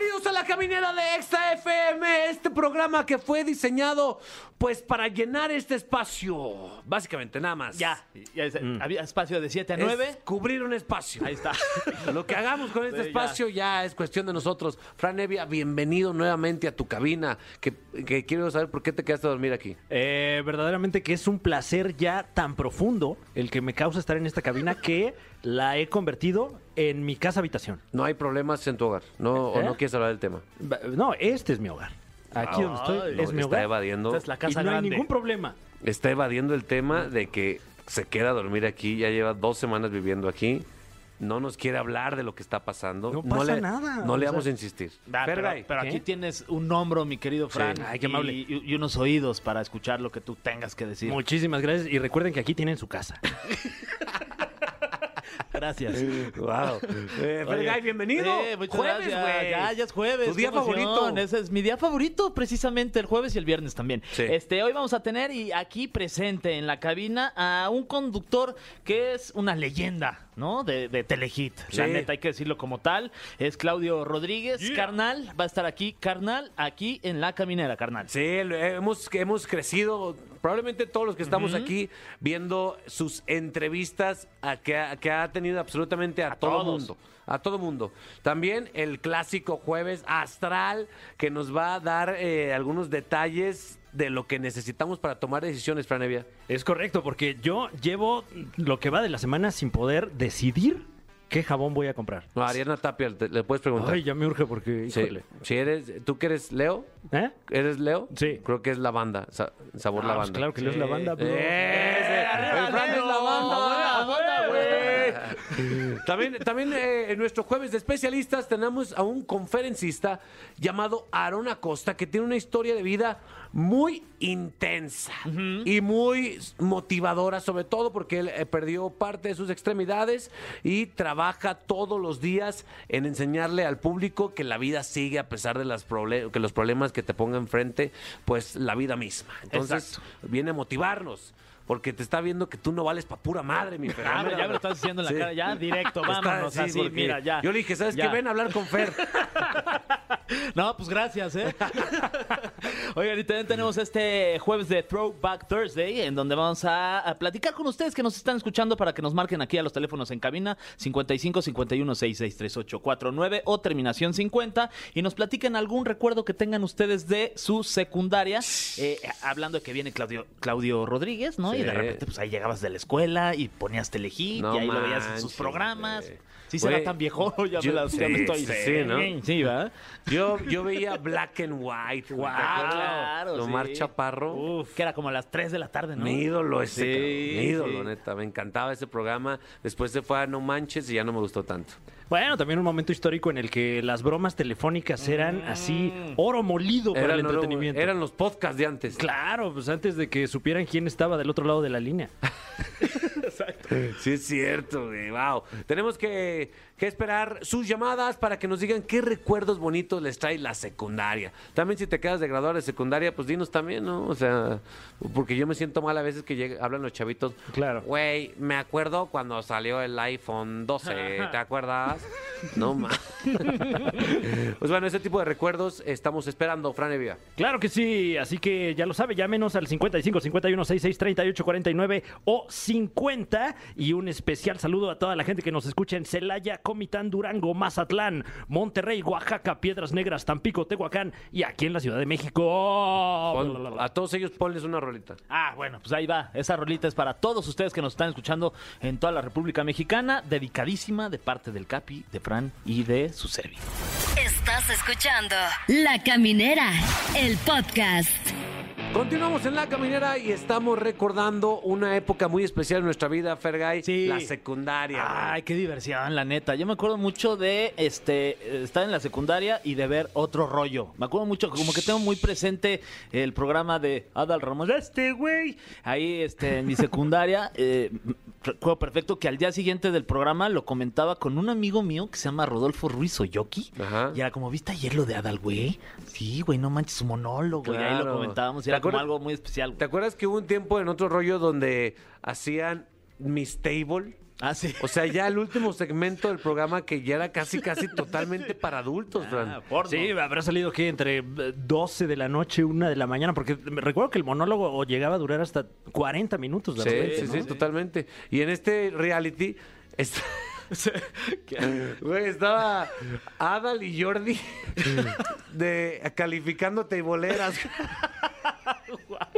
Bienvenidos a la caminera de Exa FM, este programa que fue diseñado pues para llenar este espacio, básicamente nada más. Ya, ya es- había espacio de 7 a Es 9. cubrir un espacio. Ahí está. Lo que hagamos con este Sí, ya. espacio ya. es cuestión de nosotros. Fran Evia, bienvenido nuevamente a tu cabina. Que, que quiero saber por qué te quedaste a dormir aquí. Eh, verdaderamente que es un placer ya tan profundo el que me causa estar en esta cabina que la he convertido en mi casa habitación. No hay problemas en tu hogar, ¿no? ¿O ¿Eh? no quieres hablar del tema? No, este es mi hogar. Aquí donde estoy es mi está hogar. evadiendo. Esta es la Y casa no hay ningún problema. Está evadiendo el tema de que se queda a dormir aquí. Ya lleva dos semanas viviendo aquí. No nos quiere hablar de lo que está pasando. No pasa le, nada, No le o sea- vamos a insistir. Ah, pero pero aquí tienes un hombro, mi querido Fran. Ay, qué y- amable. Y, y unos oídos para escuchar lo que tú tengas que decir. Muchísimas gracias y recuerden que aquí tienen su casa. Gracias. Wow. Eh, Fergay, bienvenido. Eh, muchas jueves, gracias. güey. Ya, ya es jueves. Tu día emoción. favorito. Ese es mi día favorito, precisamente el jueves y el viernes también. Sí. Este, hoy vamos a tener y aquí presente en la cabina a un conductor que es una leyenda, ¿no? De, de Telehit. La Sí. neta, hay que decirlo como tal. Es Claudio Rodríguez, carnal. Va a estar aquí, carnal, aquí en la caminera, carnal. Sí, lo- hemos, hemos crecido, probablemente todos los que estamos aquí, viendo sus entrevistas a que, ha- que ha tenido absolutamente a, A todo todos. mundo. A todo mundo. También el clásico jueves astral que nos va a dar eh, algunos detalles de lo que necesitamos para tomar decisiones, Franevia. Es correcto, porque yo llevo lo que va de la semana sin poder decidir qué jabón voy a comprar. No, Ariana Tapia, te- le puedes preguntar. Ay, ya me urge porque, Sí. Si eres, ¿tú que eres Leo? ¿Eh? ¿Eres Leo? Sí. Creo que es lavanda, sa- sabor Ah, pues lavanda. claro que Leo es la banda, bro. ¡Ese! arriba, El Fran es Leo! la banda, ¡La banda, güey! También, también eh, en nuestro jueves de especialistas tenemos a un conferencista llamado Aaron Acosta que tiene una historia de vida muy intensa y muy motivadora, sobre todo porque él eh, perdió parte de sus extremidades y trabaja todos los días en enseñarle al público que la vida sigue a pesar de las que los problemas que te ponga enfrente, pues la vida misma. Entonces viene a motivarnos. Porque te está viendo que tú no vales pa' pura madre, mi Fer. Ah, ya me lo estás diciendo en la Sí. cara, ya directo, Está- vámonos, sí, así, porque mira, ya. Yo le dije, ¿sabes Ya. qué? Ven a hablar con Fer. No, pues gracias, ¿eh? Oigan, y también tenemos este jueves de Throwback Thursday, en donde vamos a, a platicar con ustedes que nos están escuchando para que nos marquen aquí a los teléfonos en cabina 55 51 66 38 49 o terminación 50 y nos platiquen algún recuerdo que tengan ustedes de su secundaria. Eh, hablando de que viene Claudio, Claudio Rodríguez, ¿no? Y de repente, pues ahí llegabas de la escuela y ponías Telehit No y ahí lo veías en sus programas. Sí, será tan viejo, ya, yo- me, la, ya me sí, estoy. sí, sí, ¿no? Sí, ¿verdad? Yo, yo veía Black and White. Wow, claro, Omar sí. Chaparro. Uf, que era como a las 3 de la tarde, ¿no? Mi ídolo ese, Sí, mi ídolo, sí. neta. Me encantaba ese programa. Después se fue a No Manches y ya no me gustó tanto. Bueno, también un momento histórico en el que las bromas telefónicas eran así oro molido para el entretenimiento. eran los podcasts de antes. Claro, pues antes de que supieran quién estaba del otro lado de la línea. Sí, es cierto, güey. Wow. Tenemos que, que esperar sus llamadas para que nos digan qué recuerdos bonitos les trae la secundaria. También, si te quedas de graduar de secundaria, pues dinos también, ¿no? O sea, porque yo me siento mal a veces que hablan los chavitos. Claro. Güey, me acuerdo cuando salió el iPhone 12, ¿te acuerdas? No más. pues bueno, ese tipo de recuerdos estamos esperando, Fran Evia. Claro que sí, así que ya lo sabe, llámenos al 55 51 66 38 49 o 50 y un especial saludo a toda la gente que nos escucha en Celaya, Comitán, Durango, Mazatlán, Monterrey, Oaxaca, Piedras Negras, Tampico, Tehuacán y aquí en la Ciudad de México. Pon- a todos ellos ponles una rolita. Ah, bueno, pues ahí va. Esa rolita es para todos ustedes que nos están escuchando en toda la República Mexicana, dedicadísima de parte del Capi, de Fran y de su Servi. Estás escuchando La Caminera, el podcast. Continuamos en la caminera y estamos recordando una época muy especial en nuestra vida, Fergay. Sí. La secundaria. Ay, qué diversión, la neta. Yo me acuerdo mucho de este estar en la secundaria y de ver otro rollo. Me acuerdo mucho, como que tengo muy presente el programa de Adal Ramos. Este güey. Ahí, este, en mi secundaria, eh, recuerdo perfecto que al día siguiente del programa lo comentaba con un amigo mío que se llama Rodolfo Ruiz Oyoki. Ajá. Y era como, ¿viste ayer lo de Adal, güey? Sí, güey, no manches su monólogo. Y ahí lo Claro. comentábamos. Y ¿Te era como algo muy especial. ¿Te güey. acuerdas que hubo un tiempo en otro rollo donde hacían Miss Table? Ah, sí. O sea, ya el último segmento del programa que ya era casi, casi totalmente para adultos, Fran. Ah. Sí, habrá salido que entre eh, 12 de la noche, 1 de la mañana, porque me recuerdo que el monólogo llegaba a durar hasta 40 minutos de Sí, repente, sí, ¿no? sí, totalmente. Y en este reality, güey, estaba Adal y Jordi de calificando teiboleras.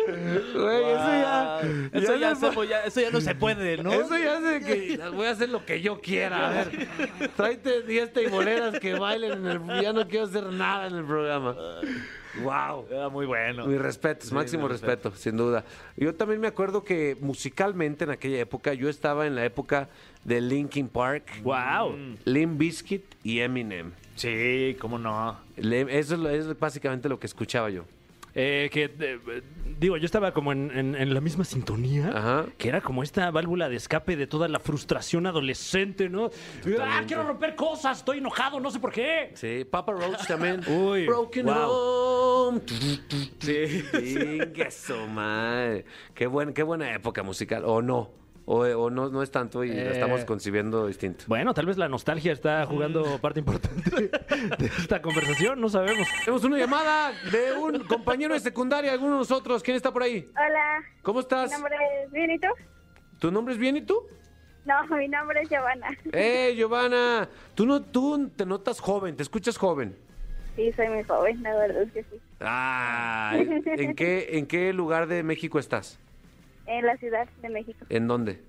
Güey, eso ya. Eso ya, no- hacemos, ya- eso ya no se puede, ¿no? Eso ya de que voy a hacer lo que yo quiera. A ver, tráete 10 teiboleras que bailen en el. Ya no quiero hacer nada en el programa. Wow. Era muy bueno. Mis respetos, máximo mi respeto, sin duda. Yo también me acuerdo que musicalmente en aquella época, yo estaba en la época de Linkin Park, ¡Wow! Limp Bizkit y Eminem. Sí, cómo no. Eso es, lo- es básicamente lo que escuchaba yo. Eh, que, eh, digo, yo estaba como en, en- en la misma sintonía, Ajá. que era como esta válvula de escape de toda la frustración adolescente, ¿no? ¡Ah, quiero romper cosas! Estoy enojado, no sé por qué. Sí, Papa Roach también. Uy, Broken wow. Home. Sí. Eso, madre. Qué, buen, qué buena época musical. O no. O, o no, no es tanto y la Eh. estamos concibiendo distinto. Bueno, tal vez la nostalgia está jugando parte importante de esta conversación, no sabemos. Tenemos una llamada de un compañero de secundaria, alguno de nosotros. ¿Quién está por ahí? Hola, ¿Cómo mi estás? nombre es bien, ¿y tú? ¿Tu nombre es bien y tú? No, mi nombre es Giovanna. ¡Eh, Giovanna! Tú, no, tú te notas joven, te escuchas joven. Sí, soy muy joven, la verdad es que sí. Ah, ¿en qué, ¿en qué lugar de México estás? En la Ciudad de México, ¿En dónde?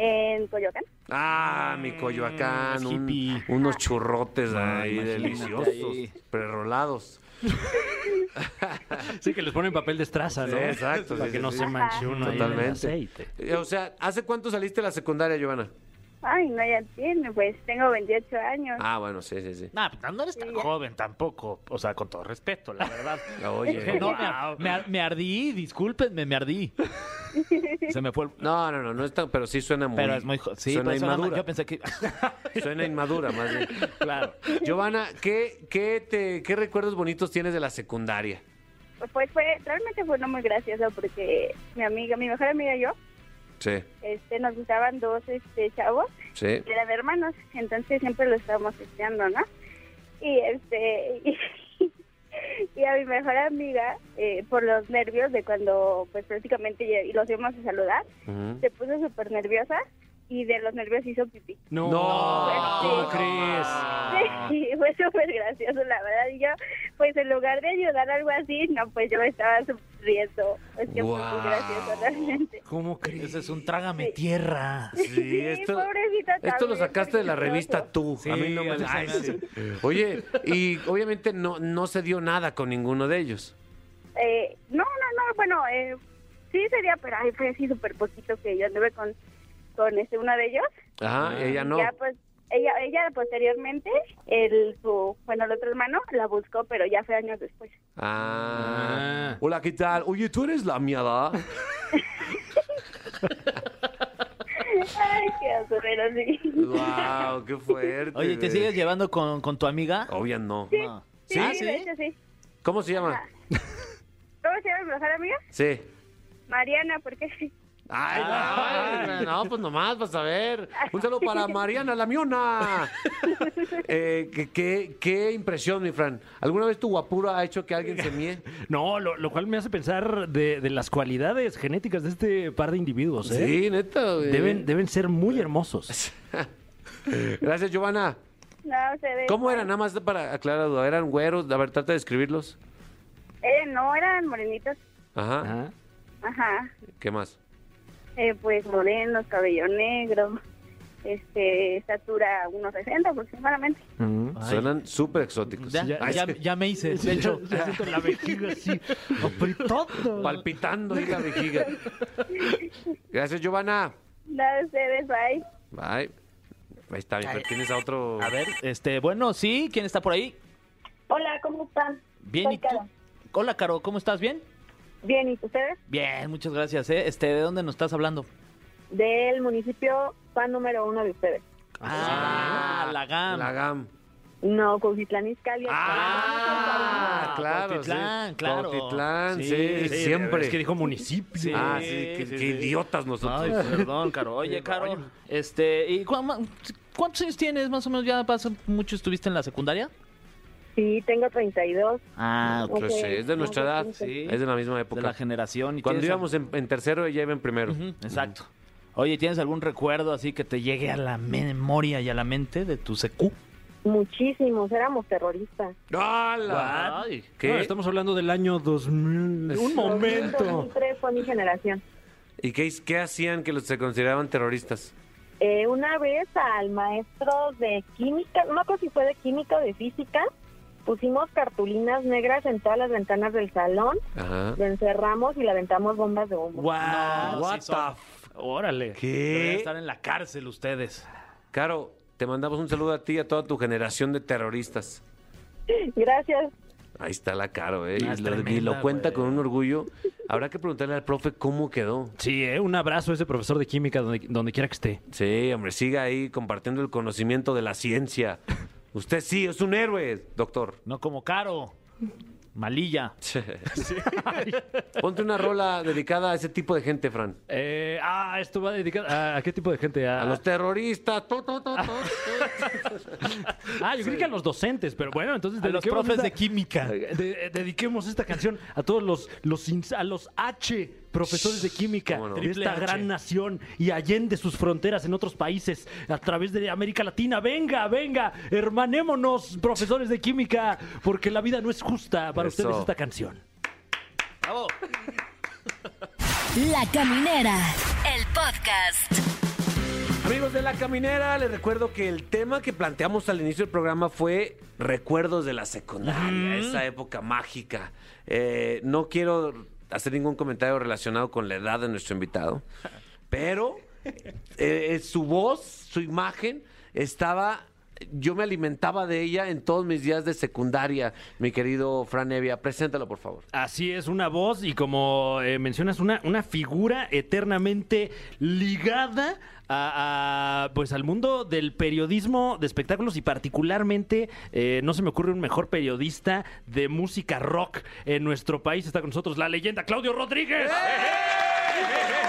en Coyoacán. Ah, mi Coyoacán, un- hippie. unos churrotes ahí imagínate deliciosos, ahí. prerolados. Sí, que les ponen papel de estraza, ¿no? Sí, exacto, Para sí, que sí, no sí. se manche uno ahí en el Totalmente. aceite. O sea, ¿hace cuánto saliste de la secundaria, Giovanna? Ay, no, ya tiene, pues tengo 28 años. Ah, bueno, sí, sí, sí. Nah, pues, no eres tan Sí, joven tampoco. O sea, con todo respeto, la verdad. Oye. No, me, ar- me ar- me ardí, discúlpenme, me ardí. Se me fue el... No, no, no, no es tan, pero sí suena muy. Pero es muy... jo- Sí, suena mal. inmadura. Yo pensé que... Suena inmadura, más bien. claro. Giovanna, ¿qué, qué, te, ¿qué recuerdos bonitos tienes de la secundaria? Pues fue, realmente fue no muy gracioso porque mi amiga, mi mejor amiga y yo, Sí, este, nos gustaban dos este, chavos, sí. y eran hermanos, entonces siempre lo estábamos estudiando, ¿no? Y este, y, y a mi mejor amiga, eh, por los nervios de cuando, pues prácticamente los íbamos a saludar, se puso súper nerviosa y de los nervios hizo pipí. No, No. ¿cómo crees? Sí, fue súper gracioso, la verdad. Y yo, pues en lugar de ayudar algo así, no, pues yo estaba riendo. Es que fue muy gracioso realmente. ¿Cómo crees? Ese es un trágame tierra. Sí, esto, pobrecita esto lo sacaste de la revista Tú. Sí, a mí no me Ay, sí. Oye, y obviamente no, no se dio nada con ninguno de ellos. Eh, no, no, no, bueno, eh, sí sería, pero ay, fue así súper poquito que yo anduve con, con este uno de ellos. Ajá, ella no. Ya pues, ella, ella posteriormente, el, su, bueno, el otro hermano la buscó, pero ya fue años después. Ah. Ah. Hola, ¿qué tal? Oye, tú eres la mía, ¿verdad? Ay, qué asurrero, sí. Wow, qué fuerte. Oye, ¿te sigues llevando con, con tu amiga? Obvio no. No. Sí, ¿Ah, de hecho sí. ¿Cómo se llama? ¿Cómo se llama mi mejor amiga? Sí. Mariana, ¿por qué? Ay, no, no, pues nomás, vas a ver. Un saludo para Mariana, la miona. Eh, ¿qué, qué, qué impresión, mi Fran. ¿Alguna vez tu guapura ha hecho que alguien se mie? No, lo, lo cual me hace pensar de, de las cualidades genéticas de este par de individuos, ¿eh? Sí, neta. güey. Deben, deben ser muy hermosos. Gracias, Giovanna. No, ustedes. ¿Cómo eran? Nada más para aclarar la duda. ¿Eran güeros? A ver, trata de describirlos. Eh, no, eran morenitos. Ajá. Ajá. Ajá. ¿Qué más? Eh, pues morenos, cabello negro, este, estatura 1.60 aproximadamente. Ay. Suenan súper exóticos. Ya, Ya- ya, ya me hice, de hecho. Ya siento la vejiga así. Palpitando ahí la vejiga. Gracias, Giovanna. No, ustedes, bye. Bye. Ahí está, Fer. ¿Tienes a otro? A ver, este, bueno, sí, ¿quién está por ahí? Hola, ¿cómo están? Bien, Soy ¿y tú? Caro. Hola, Caro, ¿cómo estás? ¿Bien? Bien, ¿y ustedes? Bien, muchas gracias, ¿eh? Este, ¿de dónde nos estás hablando? del municipio fan número uno de ustedes. Ah, la GAM. La GAM. No, Cuautitlán Izcalli. Ah, claro. Cuautitlán, sí. claro. Cuautitlán, sí, Sí, siempre. Es que dijo municipio. Sí. Ah, sí, qué, sí, qué sí. idiotas nosotros. Ay, perdón, Caro. Oye, Caro, este, ¿y cuántos años tienes? Más o menos ya pasa mucho estuviste en la secundaria. Sí, tengo 32. Ah, ok. Pues sí, es de nuestra edad, Sí. es de la misma De época. la generación. y Cuando tienes íbamos en, en tercero, ella iba en primero. Ujú, exacto. Oye, ¿tienes algún recuerdo así que te llegue a la memoria y a la mente de tu secu? Muchísimos, éramos terroristas. ¡Hala! Ay, ¿Qué? No, estamos hablando del año 2000. Un momento. 2003 fue mi generación. ¿Y qué, qué hacían que los se consideraban terroristas? Eh, una vez al maestro de química, no me acuerdo si fue de química o de física, pusimos cartulinas negras en todas las ventanas del salón, Ajá. lo encerramos y le aventamos bombas de humo. Guau, No, What sí son- the f- Órale. Deberían ¿Qué? estar en la cárcel ustedes. Caro, te mandamos un saludo a ti y a toda tu generación de terroristas. Gracias. Ahí está la Caro, ¿eh? Ah, y, lo, y tremenda, lo cuenta con un orgullo. Habrá que preguntarle al profe cómo quedó. Sí, ¿eh? un abrazo a ese profesor de química donde, donde quiera que esté. Sí, hombre, siga ahí compartiendo el conocimiento de la ciencia. Usted sí, es un héroe, doctor. No como Caro. Malilla. Ponte una rola dedicada a ese tipo de gente, Fran. Eh, ah, esto va dedicado a, ¿a qué tipo de gente? A, A los terroristas. Tu, tu, tu. Ah, yo creí que a los docentes, pero bueno, entonces A los profes esta- de química. eh, de- dediquemos esta canción a todos los, los ins- a los H profesores de química ¿Cómo no? de esta H. gran nación y allende sus fronteras en otros países a través de América Latina. Venga, venga, hermanémonos, profesores de química, porque la vida no es justa. Para Eso. ustedes esta canción. Bravo. La Caminera, el podcast. Amigos de La Caminera, les recuerdo que el tema que planteamos al inicio del programa fue recuerdos de la secundaria, esa época mágica. Eh, no quiero hacer ningún comentario relacionado con la edad de nuestro invitado, pero eh, su voz, su imagen, estaba... Yo me alimentaba de ella en todos mis días de secundaria, mi querido Fran Evia. Preséntalo, por favor. Así es, una voz y como eh, mencionas, una, una figura eternamente ligada a, a, pues al mundo del periodismo de espectáculos y particularmente eh, no se me ocurre un mejor periodista de música rock en nuestro país. Está con nosotros la leyenda Claudio Rodríguez. Verdadero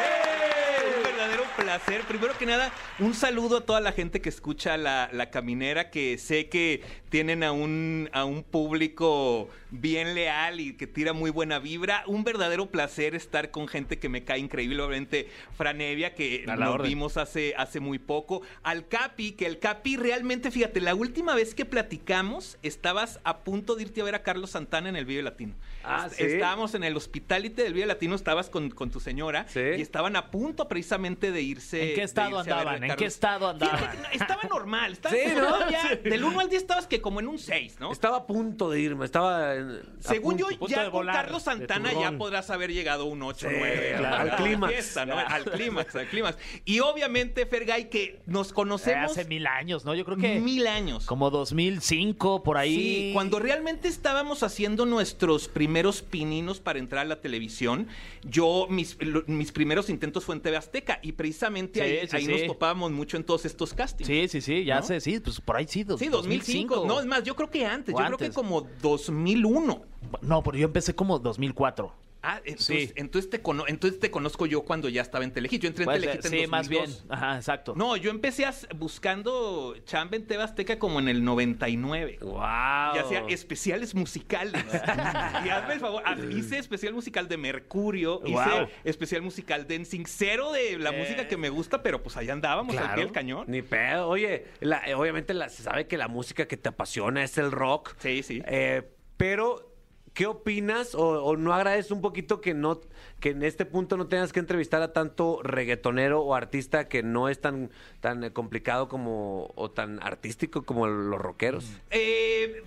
placer. Primero que nada, un saludo a toda la gente que escucha la, la caminera, que sé que tienen a un, a un público bien leal y que tira muy buena vibra. Un verdadero placer estar con gente que me cae increíble. Obviamente, Franevia, que la nos orden. vimos hace, hace muy poco. Al Capi, que el Capi realmente, fíjate, la última vez que platicamos, estabas a punto de irte a ver a Carlos Santana en el Vive Latino. Ah, Est- ¿sí? Estábamos en el hospitality del Vive Latino, estabas con, con tu señora Sí. y estaban a punto precisamente de irse. ¿En qué estado andaban? ¿En qué estado andaban? Que no, estaba normal, estaba Sí, ¿no? todavía- Del 1 al 10 estabas que como en un 6, ¿no? Estaba a punto de irme, estaba... en- Según yo, punto. ya con volar, Carlos Santana ya podrás haber llegado a un 8 Sí, 9. claro, al clímax. Al clímax, al clímax. Y obviamente, Fergay, que nos conocemos Hace mil años, ¿no? Yo creo que mil años. como 2005, por ahí. Sí, cuando realmente estábamos haciendo nuestros primeros pininos para entrar a la televisión, yo, mis, mis primeros intentos fue en TV Azteca y precisamente Sí, ahí, sí, ahí sí. nos topábamos mucho en todos estos castings. Sí, sí, sí, ya ¿No? sé, sí, pues por ahí sí. dos- Sí, 2005. No, es más, yo creo que antes. Yo creo antes. que como 2001. No, pero yo empecé como 2004. Ah, entonces, Sí. entonces, te cono- entonces te conozco yo cuando ya estaba en Telehit. Yo entré en Puede Telehit en sí, más bien. 2002. Ajá, exacto. No, yo empecé buscando chamba en TV Azteca como en el 99. ¡Wow! Y hacía especiales musicales. y hazme el favor, hice especial musical de Mercurio, hice Wow. especial musical de NSYNC, cero de la música que me gusta, pero pues allá andábamos al pie del cañón. Ni pedo. Oye, la- eh, obviamente la- se sabe que la música que te apasiona es el rock. Sí, sí. Eh, pero, ¿qué opinas o, o no agradeces un poquito que no que en este punto no tengas que entrevistar a tanto reggaetonero o artista que no es tan, tan eh, complicado como o tan artístico como los rockeros? Eh,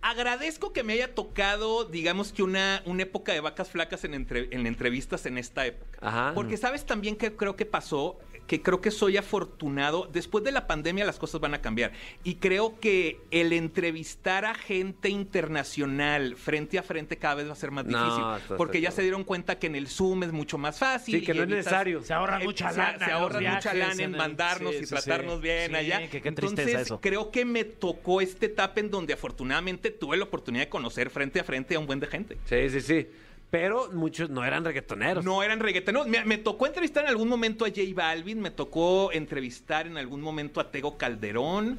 agradezco que me haya tocado, digamos que una, una época de vacas flacas en, entre- en entrevistas en esta época. Ajá. Porque sabes también que creo que pasó, que creo que soy afortunado. Después de la pandemia las cosas van a cambiar. Y creo que el entrevistar a gente internacional frente a frente cada vez va a ser más No, difícil. porque ya se dieron cuenta que en el Zoom es mucho más fácil. Sí, que y no es necesario. Se ahorran eh, mucha lana. Se ahorran mucha lana en el- mandarnos sí, y sí, tratarnos sí. bien Sí, allá. que qué tristeza Entonces, eso. creo que me tocó esta etapa en donde afortunadamente tuve la oportunidad de conocer frente a frente a un buen de gente. Sí, sí, sí. Pero muchos no eran reggaetoneros. No eran reggaetoneros. Me, me tocó entrevistar en algún momento a J Balvin, me tocó entrevistar en algún momento a Tego Calderón,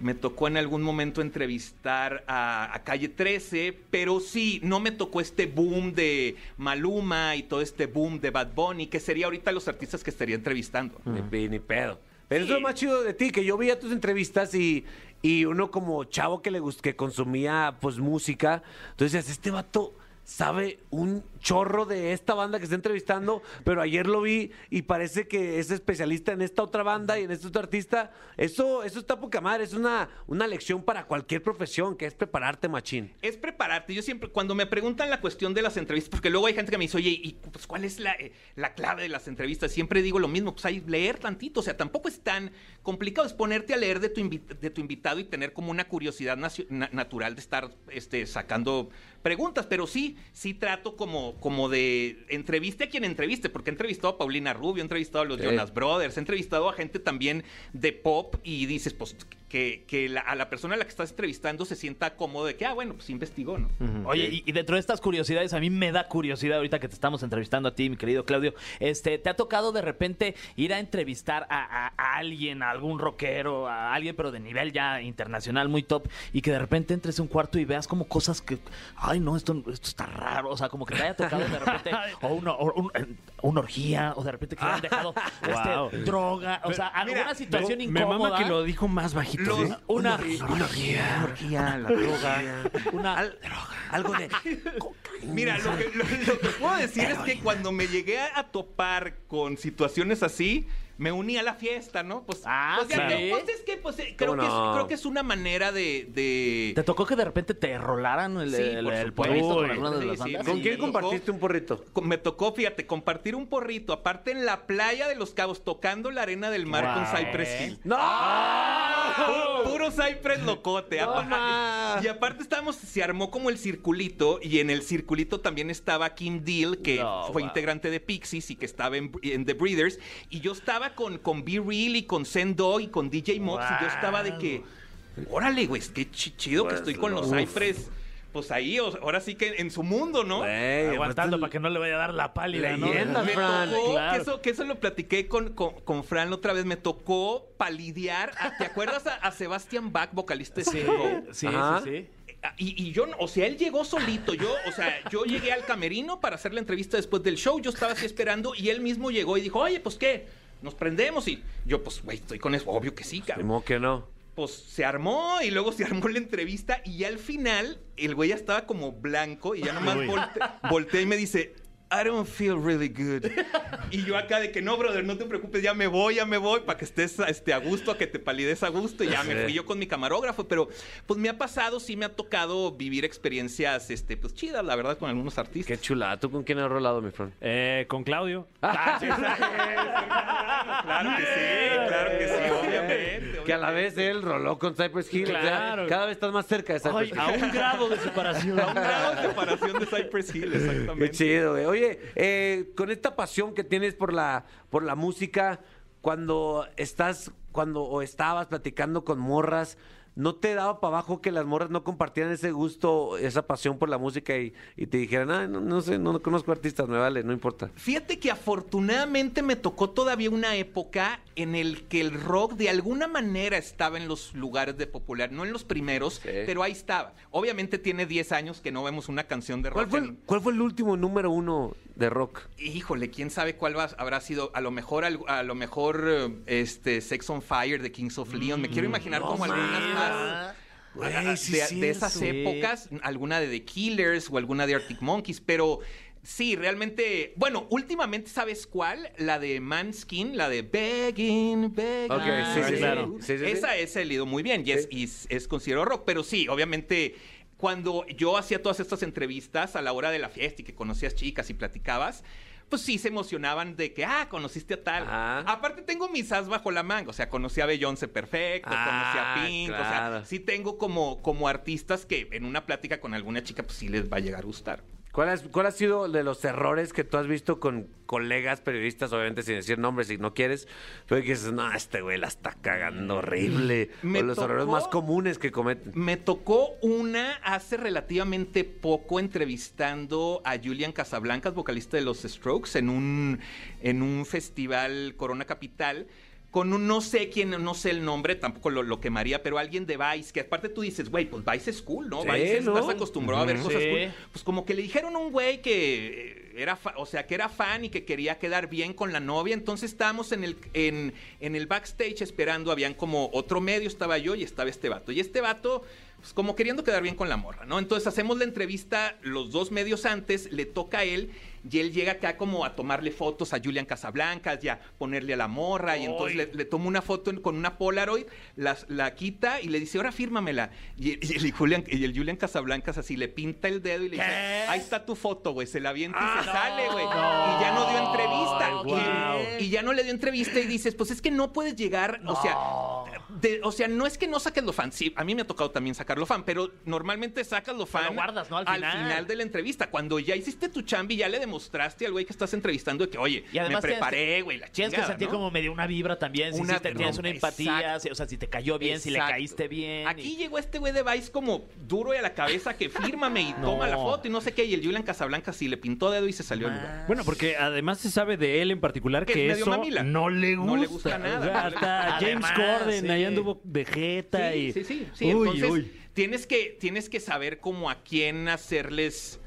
me tocó en algún momento entrevistar a, a Calle 13, pero sí, no me tocó este boom de Maluma y todo este boom de Bad Bunny, que sería ahorita los artistas que estaría entrevistando. Ni, ni pedo. Pero Sí. eso es lo más chido de ti, que yo veía tus entrevistas y, y uno como chavo que le gust- que consumía pues música, entonces decías, este vato sabe un chorro de esta banda que está entrevistando, pero ayer lo vi y parece que es especialista en esta otra banda y en este otro artista. Eso, eso está poca madre, es una, una lección para cualquier profesión, que es prepararte, machín. Es prepararte. Yo siempre, cuando me preguntan la cuestión de las entrevistas, porque luego hay gente que me dice, oye, ¿y pues, cuál es la, eh, la clave de las entrevistas? Siempre digo lo mismo, pues hay leer tantito. O sea, tampoco es tan complicado. Es ponerte a leer de tu, de tu invitado y tener como una curiosidad natural de estar este, sacando preguntas. Pero sí, sí trato como, como de entreviste a quien entreviste, porque he entrevistado a Paulina Rubio, he entrevistado a los Sí. Jonas Brothers, he entrevistado a gente también de pop y dices, pues, que, que la- a la persona a la que estás entrevistando se sienta cómodo de que, ah, bueno, pues investigó, ¿no? Oye, y, y dentro de estas curiosidades, a mí me da curiosidad ahorita que te estamos entrevistando a ti, mi querido Claudio. Este, ¿te ha tocado de repente ir a entrevistar a, a- a alguien, a algún rockero, a alguien, pero de nivel ya internacional, muy top, y que de repente entres a un cuarto y veas como cosas que, ay, no, esto, esto está raro, o sea, como que te haya tocado de repente, o una, o un- una orgía, o de repente que le han dejado Wow. este, droga, o sea, alguna mira, situación Me incómoda. mama que lo dijo más bajito. Los- ¿sí? Una, la droga. una, Algo de... Mira, lo que, lo- lo que puedo decir es que cuando me llegué a topar con situaciones así, me uní a la fiesta, ¿no? Pues, Ah, pues, ya sí. que- pues es que pues, eh, creo, ¿Cómo que es, creo que es una manera de... de- ¿Te tocó que de repente te rolaran el, Sí, el, el porrito con alguna de Sí, las sí, bandas? ¿Con Sí, quién tocó. compartiste un porrito? Me tocó, fíjate, compartir un porrito, aparte en la playa de Los Cabos, tocando la arena del mar con Guau. Cypress Hill. ¡No! Puro, puro Cypress locote. No Apa- más. y aparte estábamos, se armó como el circulito y en el circulito también estaba Kim Deal, que No, fue wow. integrante de Pixies y que estaba en, en The Breeders. Y yo estaba con, con Be Real y con Sendo y con DJ Mox y yo estaba de que, órale, güey, qué chi- chido que Pues, estoy con los uf. Cypress. Pues ahí, o- ahora sí que en su mundo, ¿no? Aguantando pues, para que no le vaya a dar la pálida, ¿no? Leyenda, Me Fran, tocó, claro. que, eso, que eso lo platiqué con, con, con Fran otra vez, me tocó palidear. a- ¿Te acuerdas a, a Sebastian Bach, vocalista de Sí, sí, Ajá. sí, sí. Y, y yo, no- o sea, él llegó solito. Yo, o sea, yo llegué al camerino para hacer la entrevista después del show. Yo estaba así esperando y él mismo llegó y dijo, oye, pues qué, nos prendemos. Y yo, pues, güey, estoy con eso. Obvio que sí, Ni cabrón. que no. Pues se armó y luego se armó la entrevista y ya al final el güey ya estaba como blanco y ya nomás volte, volteé y me dice, I don't feel really good. Y yo acá de que no, brother, no te preocupes, ya me voy, ya me voy, para que estés este, a gusto, a que te palides a gusto. Y ya me fui yo con mi camarógrafo, pero pues me ha pasado, sí me ha tocado vivir experiencias, este, pues chidas, la verdad, con algunos artistas. Qué chula. ¿Tú con quién has rolado, mi Fran? Eh, con Claudio. Claro que sí, claro que sí, obviamente. Que a la vez él roló con Cypress Hill. o sea, Claro. cada vez estás más cerca de Cypress Ay, Hill. a un grado de separación. Un grado de separación de Cypress Hill, exactamente. Qué chido, güey. Oye, eh, con esta pasión que tienes por la, por la música, cuando estás, cuando o estabas platicando con morras, ¿no te daba para abajo que las morras no compartieran ese gusto, esa pasión por la música y, y te dijeran, ah, no, no sé, no conozco artistas, me vale, no importa? Fíjate que afortunadamente me tocó todavía una época en el que el rock de alguna manera estaba en los lugares de popular, no en los primeros, Sí. pero ahí estaba. Obviamente tiene 10 años que no vemos una canción de rock. ¿Cuál fue, el, cuál fue el último número uno de rock? Híjole, quién sabe cuál va- habrá sido. A lo mejor, a lo mejor, eh, este, Sex on Fire de Kings of Leon. Me quiero imaginar como algunas más. Güey, ah, sí de, es de esas épocas, alguna de The Killers o alguna de Arctic Monkeys, pero sí, realmente, bueno, últimamente, ¿sabes cuál? La de Manskin, la de Begging, Begging. Ok, sí, sí, claro. Sí, sí, sí. Esa es el ido muy bien y es, y es, es considerado rock, pero sí, obviamente cuando yo hacía todas estas entrevistas a la hora de la fiesta y que conocías chicas y platicabas, pues sí se emocionaban de que, ah, conociste a tal. Ah. Aparte tengo mis as bajo la manga, o sea, conocí a Beyoncé perfecto, Ah, conocí a Pink, o sea, sí tengo como, como artistas que en una plática con alguna chica, pues sí les va a llegar a gustar. ¿Cuál, es- ¿Cuál ha sido de los errores que tú has visto con colegas periodistas, obviamente sin decir nombres si no quieres, pero que dices, no, este güey la está cagando horrible? Me o los errores más comunes que cometen. Me tocó una hace relativamente poco entrevistando a Julian Casablancas, vocalista de los Strokes, en un, en un festival Corona Capital. Con un no sé quién, no sé el nombre, tampoco lo, lo quemaría, pero alguien de Vice, que aparte tú dices, güey, pues Vice es cool, ¿no? Sí, Vice estás acostumbrado a ver cosas cool. Pues como que le dijeron a un güey que era, fa- o sea, que era fan y que quería quedar bien con la novia. Entonces estábamos en el, en, en el backstage esperando, habían como otro medio, estaba yo y estaba este vato. Y este vato, pues como queriendo quedar bien con la morra, ¿no? Entonces hacemos la entrevista los dos medios antes, le toca a él y él llega acá como a tomarle fotos a Julian Casablancas y a ponerle a la morra y entonces le, le toma una foto con una Polaroid, las- la quita y le dice, ahora fírmamela. Y, y el Julian, y el Julian Casablancas así le pinta el dedo y le dice, ahí está tu foto, güey, se la avienta y se sale, güey. Y ya no dio entrevista. Ay. Y- y ya no le dio entrevista y dices, pues es que no puedes llegar, o sea, de- o sea, no es que no saques lo fan, sí, a mí me ha tocado también sacarlo fan, pero normalmente sacas lo fan lo guardas, ¿no? Al final. de la entrevista, cuando ya hiciste tu chambi, ya le demostraste al güey que estás entrevistando de que, oye, Y además me preparé, güey, la Tienes que chingada, sentir ¿no? como medio una vibra también, si Una- sí te tienes no, una empatía, si- o sea, si te cayó bien, si le caíste bien. Aquí y- llegó este güey de Vice como duro y a la cabeza que fírmame y toma la foto y no sé qué, y el Julian Casablanca sí le pintó dedo y se salió del lugar. Bueno, porque además se sabe de él en particular Que que, eso mamila. no le gusta. No le gusta nada. O sea, hasta James Corden sí. ahí anduvo de jeta Sí, y... sí, sí, sí. Uy, Entonces, uy. Tienes, que, tienes que saber cómo a quién hacerles...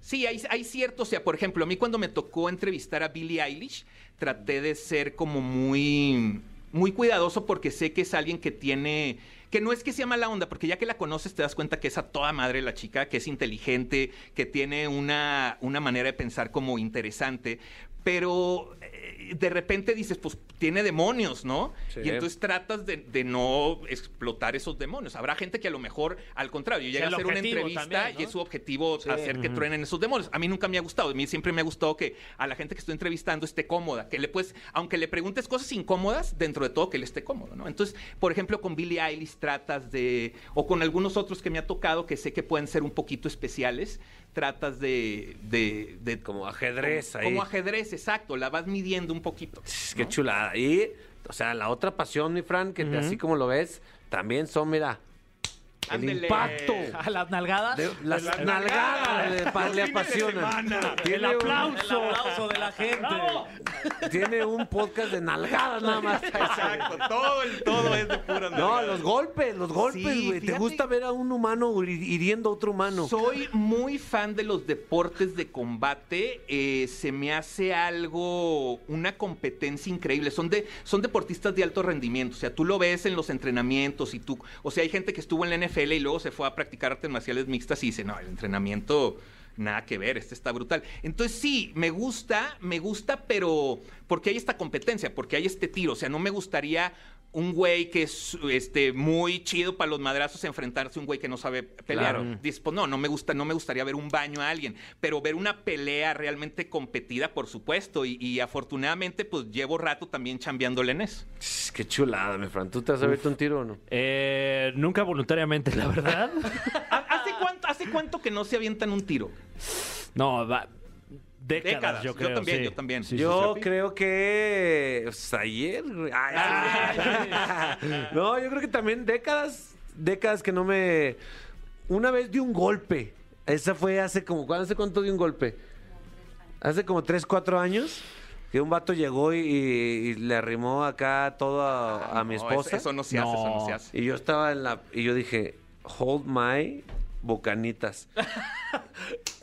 Sí, hay, hay cierto, o sea, por ejemplo, a mí cuando me tocó entrevistar a Billie Eilish, traté de ser como muy, muy cuidadoso porque sé que es alguien que tiene, que no es que sea mala onda, porque ya que la conoces te das cuenta que es a toda madre la chica, que es inteligente, que tiene una, una manera de pensar como interesante, pero eh, de repente dices, pues tiene demonios, ¿no? Sí. Y entonces tratas de, de no explotar esos demonios. Habrá gente que a lo mejor, al contrario, llega a hacer una entrevista también, ¿no? y es su objetivo hacer que truenen esos demonios. A mí nunca me ha gustado. A mí siempre me ha gustado que a la gente que estoy entrevistando esté cómoda. Que le puedes, aunque le preguntes cosas incómodas, dentro de todo que él esté cómodo, ¿no? Entonces, por ejemplo, con Billie Eilish tratas de, o con algunos otros que me ha tocado que sé que pueden ser un poquito especiales, tratas de... de, de- Como ajedrez como, ahí. como ajedrez, exacto. La vas midiendo un poquito. Qué chulada. Y, o sea, la otra pasión, mi Fran, que así como lo ves, también son, mira, el Ándele. impacto. ¿A las nalgadas? de- las nalgadas le, pa- le apasionan. El Tiene un- aplauso. El aplauso de la gente. Tiene un podcast de nalgadas nada más. Exacto, todo, el, todo es de pura No, nalgada. los golpes, los golpes, Sí, güey. ¿Te gusta ver a un humano hiri- hiriendo a otro humano? Soy muy fan de los deportes de combate. eh, se me hace algo, una competencia increíble. Son, de, son deportistas de alto rendimiento. O sea, tú lo ves en los entrenamientos y tú. O sea, hay gente que estuvo en la NFL y luego se fue a practicar artes marciales mixtas y dice: No, el entrenamiento. Nada que ver, este está brutal. Entonces sí, me gusta, me gusta, pero porque hay esta competencia, porque hay este tiro. O sea, no me gustaría un güey que es este, muy chido para los madrazos enfrentarse a un güey que no sabe pelear. Claro. Dices, pues no, no me gusta, no me gustaría ver un baño a alguien, pero ver una pelea realmente competida, por supuesto, y, y afortunadamente, pues llevo rato también chambeándole en eso. Qué chulada, mi Fran. ¿Tú te has abierto un tiro o no? Eh, nunca voluntariamente, la verdad. ¿Hace cuánto, ¿Hace cuánto que no se avientan un tiro? No, va. Décadas, Décadas. yo Yo creo. también, sí. yo también. Sí, sí, Yo sí. creo que pues, ayer. güey. Ay, sí. no, yo creo que también décadas, décadas que no me. Una vez di un golpe. Esa fue hace como. ¿Hace cuánto di un golpe? Hace como 3, 4 años. Que un vato llegó y, y le arrimó acá todo a, a mi No, esposa. eso, eso no se hace, eso no se hace. Y yo estaba en la. Y yo dije, hold my bocanitas.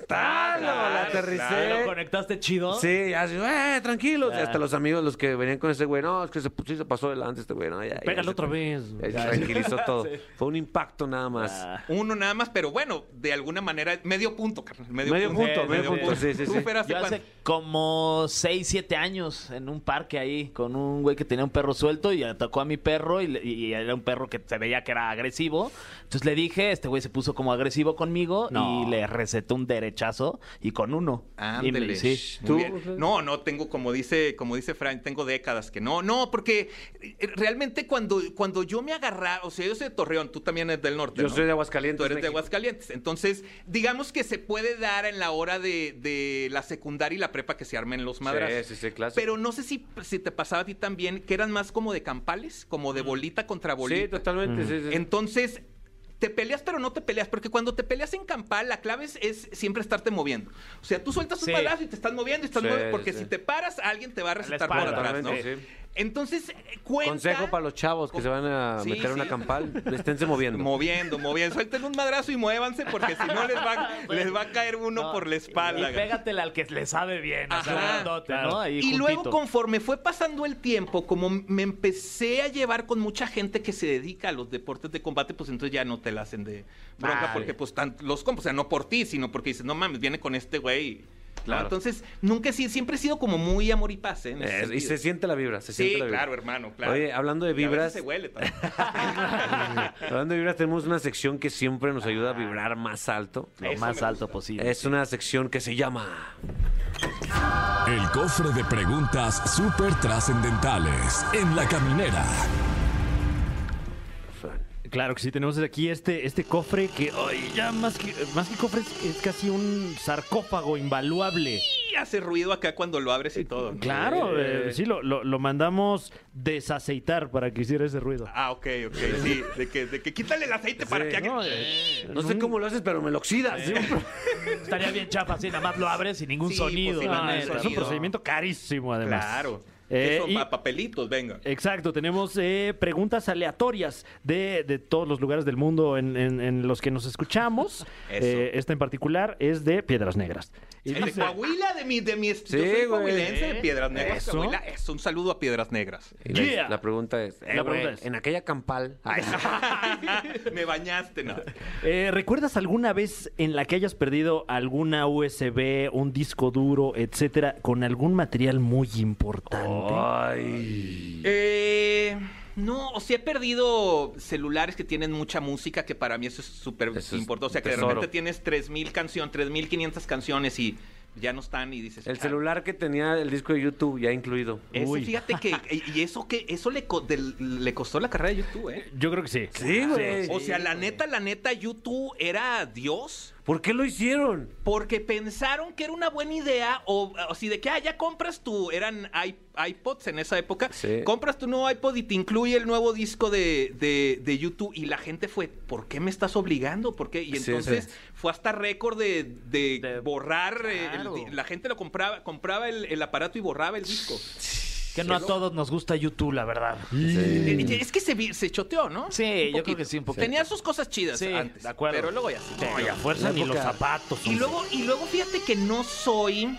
¡Talo! la aterricé. ¿Lo conectaste chido? Sí, ya así, eh, tranquilos. Y Ah. hasta los amigos, los que venían con ese güey, no, es que se, sí se pasó adelante este güey, no, ya. se- otra vez. ya se tranquilizó todo. Fue un impacto nada más. Ah. Uno nada más, pero bueno, de alguna manera, medio punto, carnal. Medio, Medio punto, medio medio punto, sí, sí, ¿Tú, sí. Yo hace como 6, 7 años en un parque ahí con un güey que tenía un perro suelto y atacó a mi perro y, y era un perro que se veía que era agresivo. Entonces le dije, este güey se puso como agresivo conmigo No. y le receté un derechazo. y con uno. Ándele. Sí. ¿Tú? No, no, tengo, como dice, como dice Frank, tengo décadas que no. No, porque eh, realmente cuando, cuando yo me agarraba, o sea, yo soy de Torreón, tú también eres del norte. Yo ¿no? soy de Aguascalientes, Tú eres de. Aguascalientes. Entonces, digamos que se puede dar en la hora de, de la secundaria y la prepa que se armen los madrazos. sí, sí, clásico. Pero no sé si, si te pasaba a ti también, que eran más como de campales, como de bolita contra bolita. Sí, totalmente. sí, sí. Entonces, te peleas, pero no te peleas, porque cuando te peleas en campal, la clave es, es siempre estarte moviendo. O sea, tú sueltas un Sí. palazo y te estás moviendo y estás Sí, moviendo, porque sí. si te paras, alguien te va a recetar por atrás, ¿no? Entonces, eh, cuenta... Consejo para los chavos que se van a Sí, meter a una sí. campal, esténse moviendo. Moviendo, moviendo. Suelten un madrazo y muévanse, porque si no les va, les va a caer uno No, por la espalda. Y pégatela al que le sabe bien, o sea, Ajá. grandote, ¿no? Ahí Y luego, juntito. conforme fue pasando el tiempo, como me empecé a llevar con mucha gente que se dedica a los deportes de combate, pues entonces ya no te la hacen de bronca, Vale. porque pues tan- los compas, o sea, no por ti, sino porque dices, no mames, viene con este güey. ¿No? Claro. Entonces, nunca he sido, siempre he sido como muy amor y paz, ¿eh? En ese Eh, y se siente la vibra, se siente Sí, la vibra. claro, hermano, claro. Oye, hablando de vibras, se huele también. hablando de vibras, tenemos una sección que siempre nos ayuda a vibrar más alto. Lo Eso más alto posible. Es una sección que se llama El cofre de preguntas súper trascendentales en la caminera. Claro que sí, tenemos aquí este, este cofre que, ay, ya más que, más que cofre es, es casi un sarcófago invaluable. Y hace ruido acá cuando lo abres y todo. ¿no? Claro, Eh. eh, sí, lo, lo- lo mandamos desaceitar para que hiciera ese ruido. Ah, ok, ok, sí. De que, de que quítale el aceite para que haga... No, eh, No sé cómo lo haces, pero me lo oxidas. Estaría bien chafa así, nada más lo abres sin ningún Sí, sonido, pues sí, no, es un procedimiento carísimo, además. Claro. Eh, Eso, y- pa- papelitos, venga. Exacto, tenemos eh, preguntas aleatorias de, de todos los lugares del mundo en, en- en los que nos escuchamos. Eh, esta en particular es de Piedras Negras. Y de Coahuila, de mi, de mi, Sí, yo soy coahuilense de Piedras Negras, Eso. Coahuila. Eso, un saludo a Piedras Negras. La, Yeah. la pregunta es, eh, La güey, pregunta es- en aquella campal, ay, Me bañaste, ¿no? Eh, ¿Recuerdas alguna vez en la que hayas perdido alguna USB, un disco duro, etcétera, con algún material muy importante? Ay. Eh, no, o sea, he perdido celulares que tienen mucha música, que para mí eso es súper importante. O sea, que tesoro. de repente tienes 3.000 canciones, 3.500 canciones y ya no están y dices... El "Ah, celular que tenía el disco de YouTube ya incluido. Ese, Uy. fíjate que... Y eso que eso le, co- del- le costó la carrera de YouTube, ¿eh? Yo creo que sí. Sí, güey. O sea, la neta, la neta, YouTube era Dios. ¿Por qué lo hicieron? Porque pensaron que era una buena idea, o, o si de que, ah, ya compras tu, eran iPods en esa época, Sí. compras tu nuevo iPod y te incluye el nuevo disco de, de- de YouTube, y la gente fue, ¿por qué me estás obligando? ¿Por qué? Y entonces sí. fue hasta récord de, de De- borrar, eh, el la gente lo compraba, compraba el, el aparato y borraba el disco. Que no a todos nos gusta YouTube, la verdad. Es que se, choteó, ¿no? Sí, yo creo que sí, un poquito. Tenía sus cosas chidas Sí, antes, de acuerdo. pero luego ya sí. No, y a fuerza ni los zapatos. Y luego, y luego fíjate que no soy,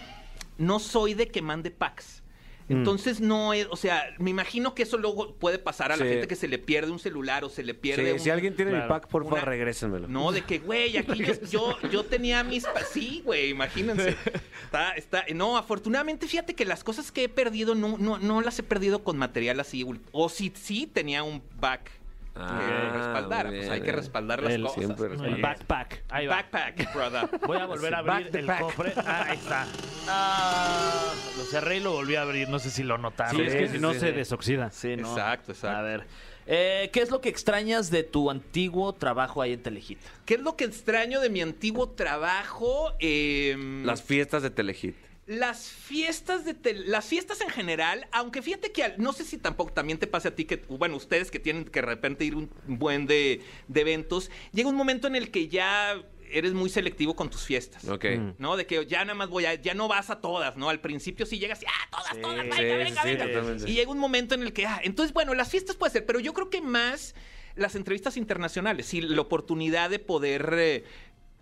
no soy de que mande packs. Entonces no es, o sea, me imagino que eso luego puede pasar a la Sí. gente que se le pierde un celular o se le pierde Sí, un- si alguien tiene mi claro. pack, por favor, Una- regrésenmelo. No, de que, güey, aquí yo, yo, yo tenía mis... pa- Sí, güey, imagínense. Está, está... No, afortunadamente, fíjate que las cosas que he perdido no, no, no las he perdido con material así. ul- O si sí tenía un back que Ah, respaldara. muy Pues hay que respaldar las El- cosas. siempre El respaldar. backpack. Ahí va. Backpack, brother. Voy a volver a Back abrir the el pack. cofre. Ah, ahí está. Ah, lo cerré y lo volví a abrir. No sé si lo notaron. Sí, es que sí, si no sí, se sí. desoxida. Sí, ¿no? Exacto, exacto. A ver. Eh, ¿Qué es lo que extrañas de tu antiguo trabajo ahí en Telehit? ¿Qué es lo que extraño de mi antiguo trabajo? Em, Las fiestas de Telehit. Las fiestas de tel- las fiestas en general, aunque fíjate que al- no sé si tampoco también te pase a ti que, bueno, ustedes que tienen que de repente ir un buen de, de eventos, llega un momento en el que ya eres muy selectivo con tus fiestas. Ok. Mm. ¿No? De que ya nada más voy a, ya no vas a todas, ¿no? Al principio sí llegas y, ah, todas, Sí, todas, venga, sí, venga, sí, venga. totalmente. Y llega un momento en el que, ah, entonces, bueno, las fiestas puede ser, pero yo creo que más las entrevistas internacionales, sí, la oportunidad de poder eh,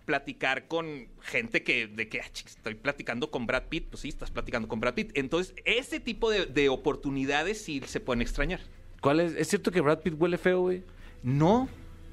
platicar con gente que, de que, ah, estoy platicando con Brad Pitt, pues sí, estás platicando con Brad Pitt. Entonces, ese tipo de, de oportunidades sí se pueden extrañar. ¿Cuál es? ¿Es cierto que Brad Pitt huele feo, güey? No,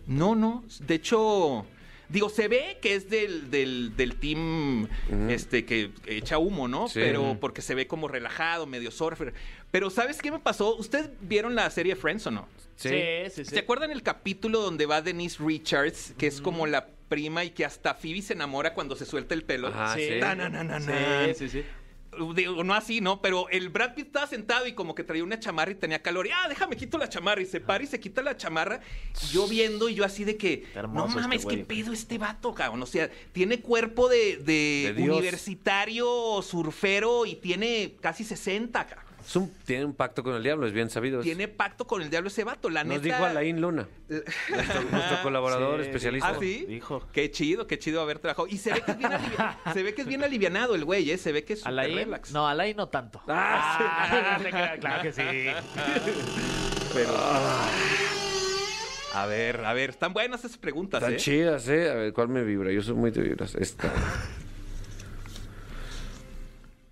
no, no. De hecho, digo, se ve que es del, del, del team este que echa humo, ¿no? Sí. Pero porque se ve como relajado, medio surfer. Pero ¿sabes qué me pasó? ¿Ustedes vieron la serie Friends o no? sí, sí. ¿Se acuerdan el capítulo donde va Denise Richards, que es como la prima y que hasta Phoebe se enamora cuando se suelta el pelo. Ajá, sí. Sí, sí, sí. Digo, no así, ¿no? Pero el Brad Pitt estaba sentado y como que traía una chamarra y tenía calor. Y, ah, déjame quito la chamarra. Y se para y se quita la chamarra. Y yo viendo y yo así de que, hermoso no mames, este qué güey. pedo este vato, cabrón. O sea, tiene cuerpo de, de universitario, surfero y tiene casi 60, cabrón. Es un- tiene un pacto con el diablo, es bien sabido. eso. Tiene pacto con el diablo ese vato, la Nos neta. dijo Alain Luna, nuestro, nuestro colaborador Sí, especialista. ¿Ah, sí? Dijo. Qué chido, qué chido haber trabajado. Y se ve que es bien, alivi- se ve que es bien alivianado el güey, ¿eh? Se ve que es Alain, relax. no, Alain no tanto. Ah, creas, claro que sí. A ver, a ver, están buenas esas preguntas, Están ¿eh? chidas, ¿eh? A ver, ¿cuál me vibra? Yo soy muy de vibras. Esta.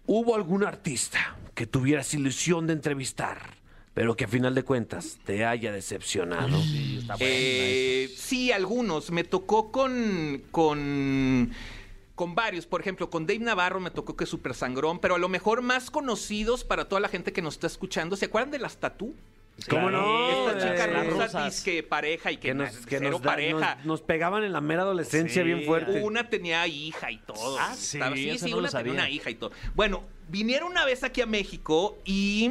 ¿Hubo algún artista que tuvieras ilusión de entrevistar, pero que a final de cuentas te haya decepcionado? Eh, sí, algunos. Me tocó con, con, con varios. Por ejemplo, con Dave Navarro me tocó que es súper sangrón, pero a lo mejor más conocidos para toda la gente que nos está escuchando. ¿Se acuerdan de las tatú? ¿Cómo no? Esta chica las rusa rusas. disque pareja y que, que nos, que cero nos, da- pareja. nos- nos pegaban en la mera adolescencia Sí. bien fuerte. Una tenía hija y todo. Ah, sí, Estaba- sí, no una tenía una hija y todo. Bueno, vinieron una vez aquí a México y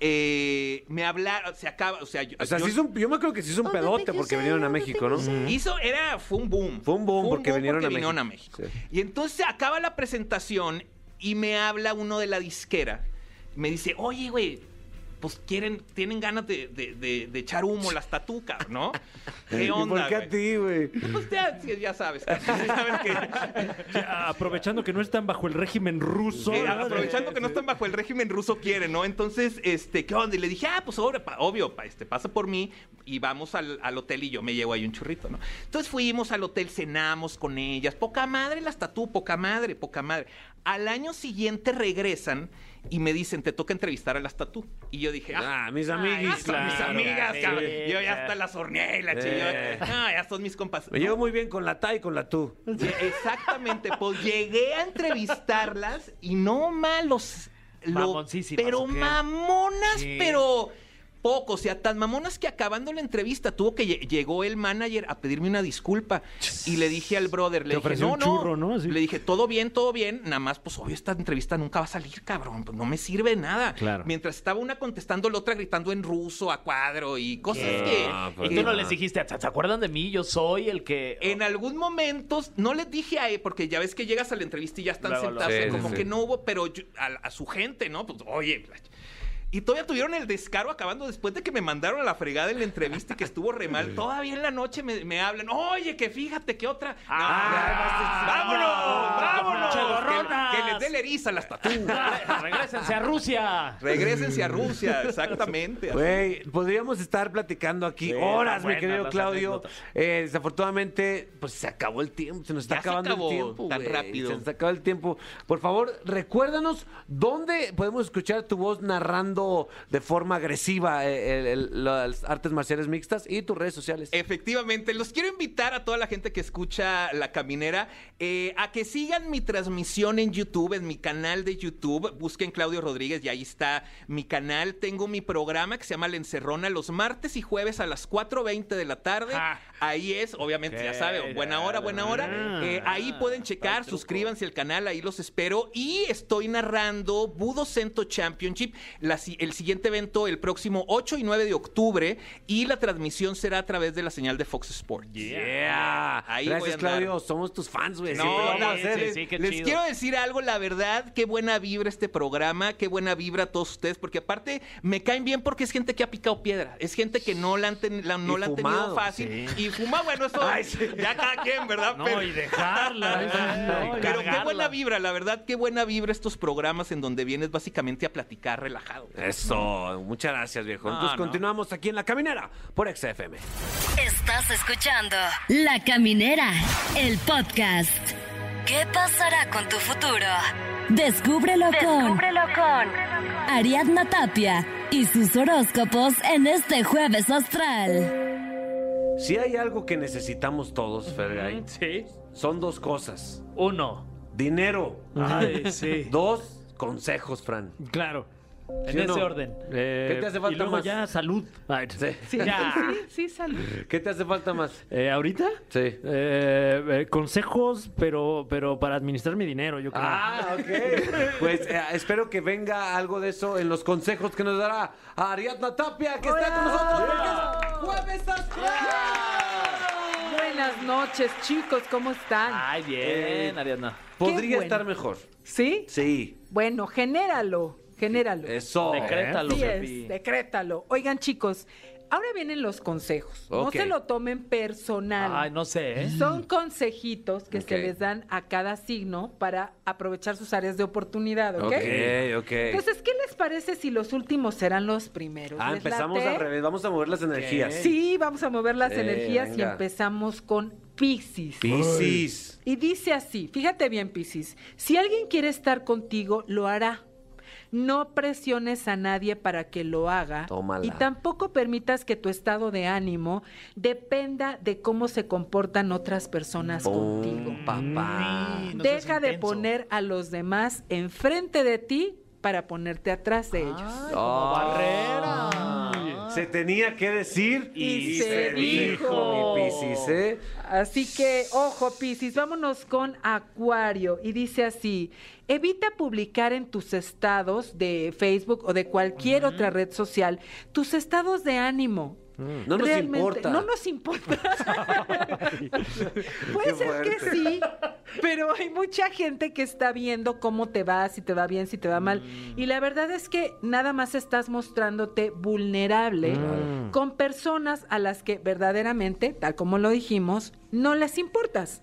eh, me hablaron, se acaba, o sea, yo, O sea, yo- sí hizo un- yo me acuerdo que se hizo un pedote porque vinieron a México, ¿no? hizo, era, fue un boom. Fue un boom porque vinieron a vinieron México. México. Sí. Y entonces acaba la presentación y me habla uno de la disquera. Me dice, oye, güey, pues quieren, tienen ganas de, de- de- de echar humo las tatucas, ¿no? ¿Qué ¿Y onda, por qué a ti, güey? Pues ya, ya sabes, casi, sabes que... Ya, aprovechando que no están bajo el régimen ruso. Eh, aprovechando que no están bajo el régimen ruso quieren, ¿no? Entonces, este, ¿qué onda? Y le dije, ah, pues obvio, pa- obvio pa- este, pasa por mí y vamos al, al hotel y yo me llevo ahí un churrito, ¿no? Entonces fuimos al hotel, cenamos con ellas, poca madre las tatú, poca madre, poca madre. Al año siguiente regresan y me dicen, te toca entrevistar a las tatú. Y yo dije, ah, Ah, mis amiguis. son mis claro. amigas, sí, cabrón. sí, Yo ya hasta las horneé y la Eh. Ah, ya son mis compas. Me llevo muy bien con la ta y con la tú. Exactamente, pues llegué a entrevistarlas y no malos. lo- pero mamonas, pero poco. O sea, tan mamonas que acabando la entrevista tuvo que lle- llegó el manager a pedirme una disculpa. Y le dije al brother, le dije, no, no. churro, ¿no? Así. Le dije, todo bien, todo bien. Nada más, pues obvio, esta entrevista nunca va a salir, cabrón. Pues no me sirve de nada. Claro. Mientras estaba una contestando, la otra gritando en ruso a cuadro y cosas que. Ah, pues Y tú no no. les dijiste, ¿se acuerdan de mí? Yo soy el que... En algún momento, no les dije a él, porque ya ves que llegas a la entrevista y ya están Luego, sentados, Sí, como sí, que sí. no hubo, pero yo- a, a su gente, ¿no? Pues, oye. Y todavía tuvieron el descaro acabando después de que me mandaron a la fregada en la entrevista y que estuvo re mal. Todavía en la noche me, me hablan, oye, que fíjate que otra. Ah, No, ¡Vámonos! Che, ¡Vámonos! gorronas. Que, que les dé la eriza a las tatú. Regrésense a Rusia. Regrésense a Rusia, exactamente. Güey, podríamos estar platicando aquí Sí, horas, mi querido Claudio. Eh, desafortunadamente, pues se acabó el tiempo, se nos está Ya se acabando acabó el tiempo. tan rápido. Se nos acaba el tiempo. Por favor, recuérdanos dónde podemos escuchar tu voz narrando de forma agresiva eh, el- el- las artes marciales mixtas y tus redes sociales. Efectivamente, los quiero invitar a toda la gente que escucha La Caminera eh, a que sigan mi transmisión en YouTube, en mi canal de YouTube. Busquen Claudio Rodríguez y ahí está mi canal. Tengo mi programa que se llama La Encerrona los martes y jueves a las 4.20 de la tarde. Ah. Ahí es, obviamente, ya saben, buena hora, buena hora. Ah. Eh, ahí pueden checar, suscríbanse al canal, ahí los espero. Y estoy narrando Budo Cento Championship, la si- el siguiente evento el próximo 8 y 9 de octubre. Y la transmisión será a través de la señal de Fox Sports. Yeah. Ahí voy a Gracias, andar. Claudio. Somos tus fans, güey. No, Siempre lo vamos a no, hacer. sí, sí, qué les chido. quiero decir algo, la verdad, qué buena vibra este programa, qué buena vibra a todos ustedes, porque aparte me caen bien porque es gente que ha picado piedra, es gente que no la han, ten- la- no la han tenido fácil y fuma, bueno, eso Ay, sí. ya cada quien, ¿verdad? No, y dejarla. No, y Pero qué buena vibra, la verdad, qué buena vibra estos programas en donde vienes básicamente a platicar relajado. Eso, muchas gracias, viejo. Entonces no. continuamos aquí en La Caminera por XFM. Estás escuchando La Caminera, el podcast. ¿Qué pasará con tu futuro? Descúbrelo, con, con Ariadna Tapia y sus horóscopos en este jueves astral. Si hay algo que necesitamos todos, Fergay, Sí. son dos cosas. Uno. Dinero. Ay, sí. Dos, consejos, Fran. Claro. En ¿Sí o ese no? orden. Eh, ¿Qué te hace falta y luego más? ya salud. Ay, Sí. Sí, Ya. sí, sí, salud. ¿Qué te hace falta más? Eh, ¿Ahorita? Sí. Eh, eh, consejos, pero, pero para administrar mi dinero, yo creo. Ah, ok. Pues eh, espero que venga algo de eso en los consejos que nos dará Ariadna Tapia, que está con nosotros porque es Jueves Astral. Buenas noches, chicos, ¿cómo están? Ay, bien, Ariadna. Podría bueno. estar mejor. ¿Sí? Sí. Bueno, genéralo, genéralo. Eso. Decrétalo, Pepi. es, decrétalo. Oigan, chicos, ahora vienen los consejos. No se lo tomen personal. Ay, no sé, ¿eh? Son consejitos que se les dan a cada signo para aprovechar sus áreas de oportunidad, ¿ok? Ok, ok. Entonces, ¿qué les parece si los últimos serán los primeros? Ah, ¿Les empezamos late? al revés. Vamos a mover las energías. Sí, vamos a mover las Eh, energías y empezamos con Piscis. Piscis. Y dice así, fíjate bien, Piscis, si alguien quiere estar contigo, lo hará. No presiones a nadie para que lo haga Tómala. y tampoco permitas que tu estado de ánimo dependa de cómo se comportan otras personas contigo. Papá. No Deja de intenso. poner a los demás enfrente de ti para ponerte atrás de ellos. Como barrera. Se tenía que decir Y se dijo. mi Piscis, ¿eh? Así que, ojo, Piscis, vámonos con Acuario. Y dice así: evita publicar en tus estados de Facebook o de cualquier otra red social tus estados de ánimo. No nos Realmente, importa. No nos importa. Puede ser que sí, pero hay mucha gente que está viendo cómo te va, si te va bien, si te va mal. Mm. Y la verdad es que nada más estás mostrándote vulnerable Mm. con personas a las que verdaderamente, tal como lo dijimos, no les importas.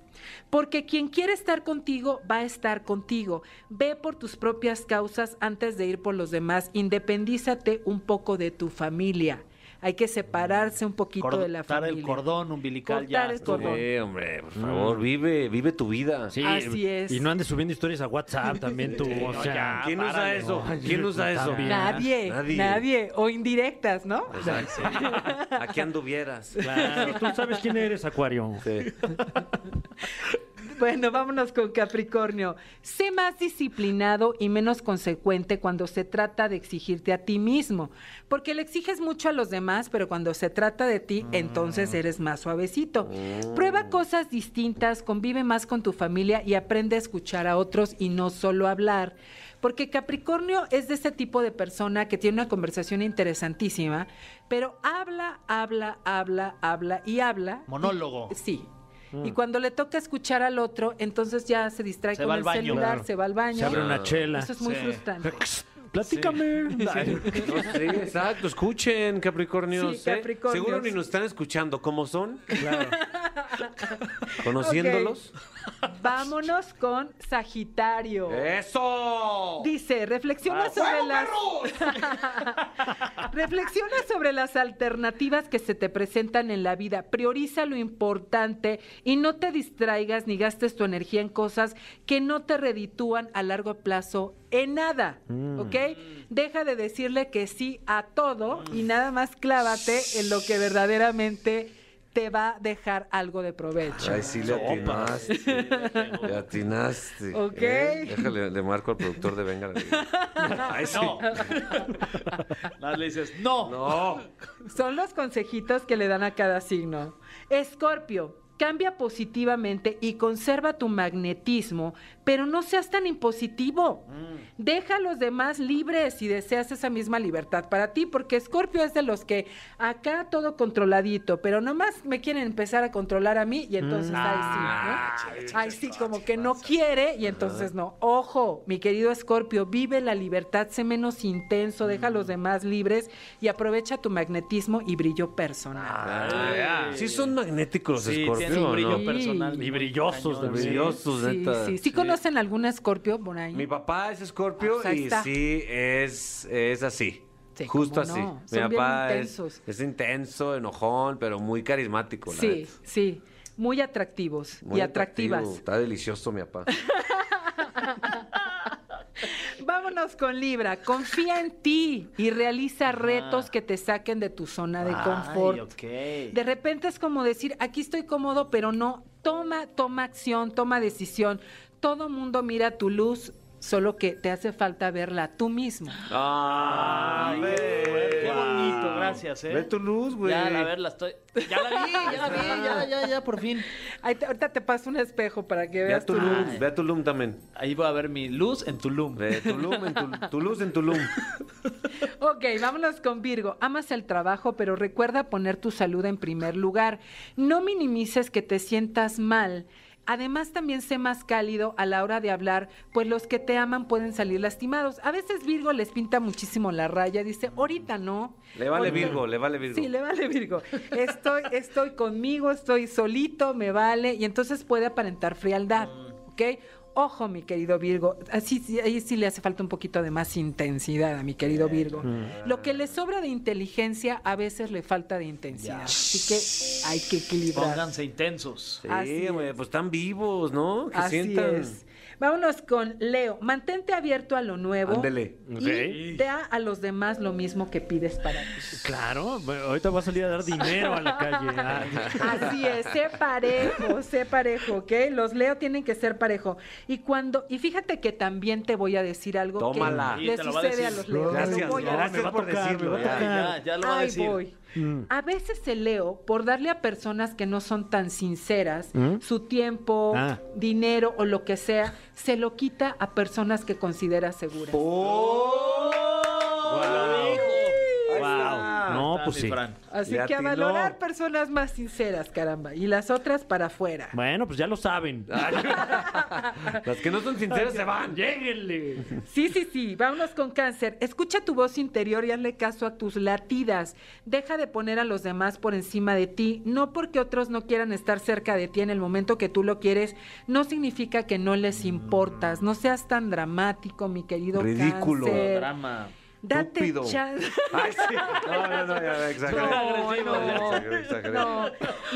Porque quien quiere estar contigo va a estar contigo. Ve por tus propias causas antes de ir por los demás. Independízate un poco de tu familia. Hay que separarse un poquito de la Cortar familia. el cordón umbilical Cortar ya. el estuvo. cordón. Sí, hombre, por favor, vive, vive tu vida. Sí, Así es. Y no andes subiendo historias a WhatsApp también tú. o no, sea, ya, ¿Quién usa eso? ¿Quién usa eso? Nadie, Nadie. nadie, O indirectas, ¿no? Exacto. Aquí anduvieras. Claro, tú sabes quién eres, Acuario. Sí. Bueno, vámonos con Capricornio. Sé más disciplinado y menos consecuente cuando se trata de exigirte a ti mismo, porque le exiges mucho a los demás, pero cuando se trata de ti, entonces eres más suavecito. Prueba cosas distintas, convive más con tu familia y aprende a escuchar a otros y no solo hablar. Porque Capricornio es de ese tipo de persona que tiene una conversación interesantísima, pero habla, habla, habla, habla y habla. Monólogo. Sí. Y cuando le toca escuchar al otro, entonces ya se distrae Se con el baño. celular, Claro. se va al baño. Se abre una chela. Eso es muy Sí. frustrante. Platícame. No, sí, exacto. Escuchen, Capricornios. Sí, ¿eh? Seguro ni nos están escuchando. ¿Cómo son? Claro. Conociéndolos. Vámonos con Sagitario. ¡Eso! Dice, reflexiona sobre las Reflexiona sobre las alternativas que se te presentan en la vida. Prioriza lo importante y no te distraigas ni gastes tu energía en cosas que no te reditúan a largo plazo en nada, ¿ok? Deja de decirle que sí a todo y nada más clávate en lo que verdaderamente te va a dejar algo de provecho. Ay, sí le atinaste. Le atinaste. Ok. ¿eh? Déjale, le marco al productor de Venga. Ay, sí. No. Nada más le dices, no. No. Son los consejitos que le dan a cada signo. Escorpio, cambia positivamente y conserva tu magnetismo, pero no seas tan impositivo. Deja a los demás libres si deseas esa misma libertad para ti, porque Escorpio es de los que acá todo controladito, pero nomás me quieren empezar a controlar a mí y entonces ahí sí, ¿no? Ahí sí, como que no quiere y entonces no. Ojo, mi querido Escorpio, vive la libertad, sé menos intenso, deja a los demás libres y aprovecha tu magnetismo y brillo personal. Ah, sí son magnéticos los Sí, un brillo ¿no? personal. Y brillosos también. Brillosos, Sí, neta. sí, sí, conocen alguna Escorpio por ahí. Mi papá es escorpio Ah, pues y sí es, es así. Sí, Justo así. no. Mi Son papá es, es intenso, enojón, pero muy carismático. la Sí, sí, muy atractivos Muy y atractivo. atractivas. Está delicioso mi papá. Vámonos con Libra. Confía en ti y realiza retos que te saquen de tu zona de Ay, confort. ok. De repente es como decir, aquí estoy cómodo, pero no. Toma, toma acción, toma decisión. Todo mundo mira tu luz solo que te hace falta verla tú mismo. Ay, Qué bonito, gracias, ¿eh? Ve tu luz, güey. Ya, a ver, la estoy. Ya la vi, ya la vi, ya, ya, ya, por fin. Ahí te- ahorita te paso un espejo para que Ve a veas tu luz. ve a Tulum también. Ahí va a ver mi luz en Tulum. Ve Tulum, en Tul- tu luz en Tulum. Ok, vámonos con Virgo. Amas el trabajo, pero recuerda poner tu salud en primer lugar. No minimices que te sientas mal. Además, también sé más cálido a la hora de hablar, pues los que te aman pueden salir lastimados. A veces Virgo les pinta muchísimo la raya, dice, ahorita no. Le vale Ahorita- Virgo, le vale Virgo. Sí, le vale Virgo. Estoy, estoy conmigo, estoy solito, me vale, y entonces puede aparentar frialdad, ¿ok? Ojo, mi querido Virgo, así sí, ahí sí le hace falta un poquito de más intensidad a mi querido Virgo. Lo que le sobra de inteligencia, a veces le falta de intensidad. Así que hay que equilibrar. Pónganse intensos. Sí, Así güey, es. pues están vivos, ¿no? Que Así sientan. es. Vámonos con Leo. Mantente abierto a lo nuevo. Ándele. Y da a los demás lo mismo que pides para ti. Claro, ahorita va a salir a dar dinero a la calle. Ah, Así es, sé parejo, sé parejo, ¿ok? Los Leo tienen que ser parejo. Y cuando, y fíjate que también te voy a decir algo Tómala. que le a sucede a, los Leo. lo Gracias, voy a por decirlo. ya. Ya, ya lo va a Ahí decir. voy. Mm. A veces el Leo, por darle a personas que no son tan sinceras, su tiempo, Ah. dinero o lo que sea, se lo quita a personas que considera seguras. Wow. No, pues sí. Fran. Así Le que a atinó. valorar personas más sinceras, caramba. Y las otras para afuera. Bueno, pues ya lo saben. Las que no son sinceras se van. Lléguenle. Sí, sí, sí. Vámonos con cáncer. Escucha tu voz interior y hazle caso a tus latidas. Deja de poner a los demás por encima de ti. No porque otros no quieran estar cerca de ti en el momento que tú lo quieres, no significa que no les importas. No seas tan dramático, mi querido Ridículo. cáncer. Drama. Date chance. Ay, sí. No, no, no, ya, exageré. No, no, exageré. no,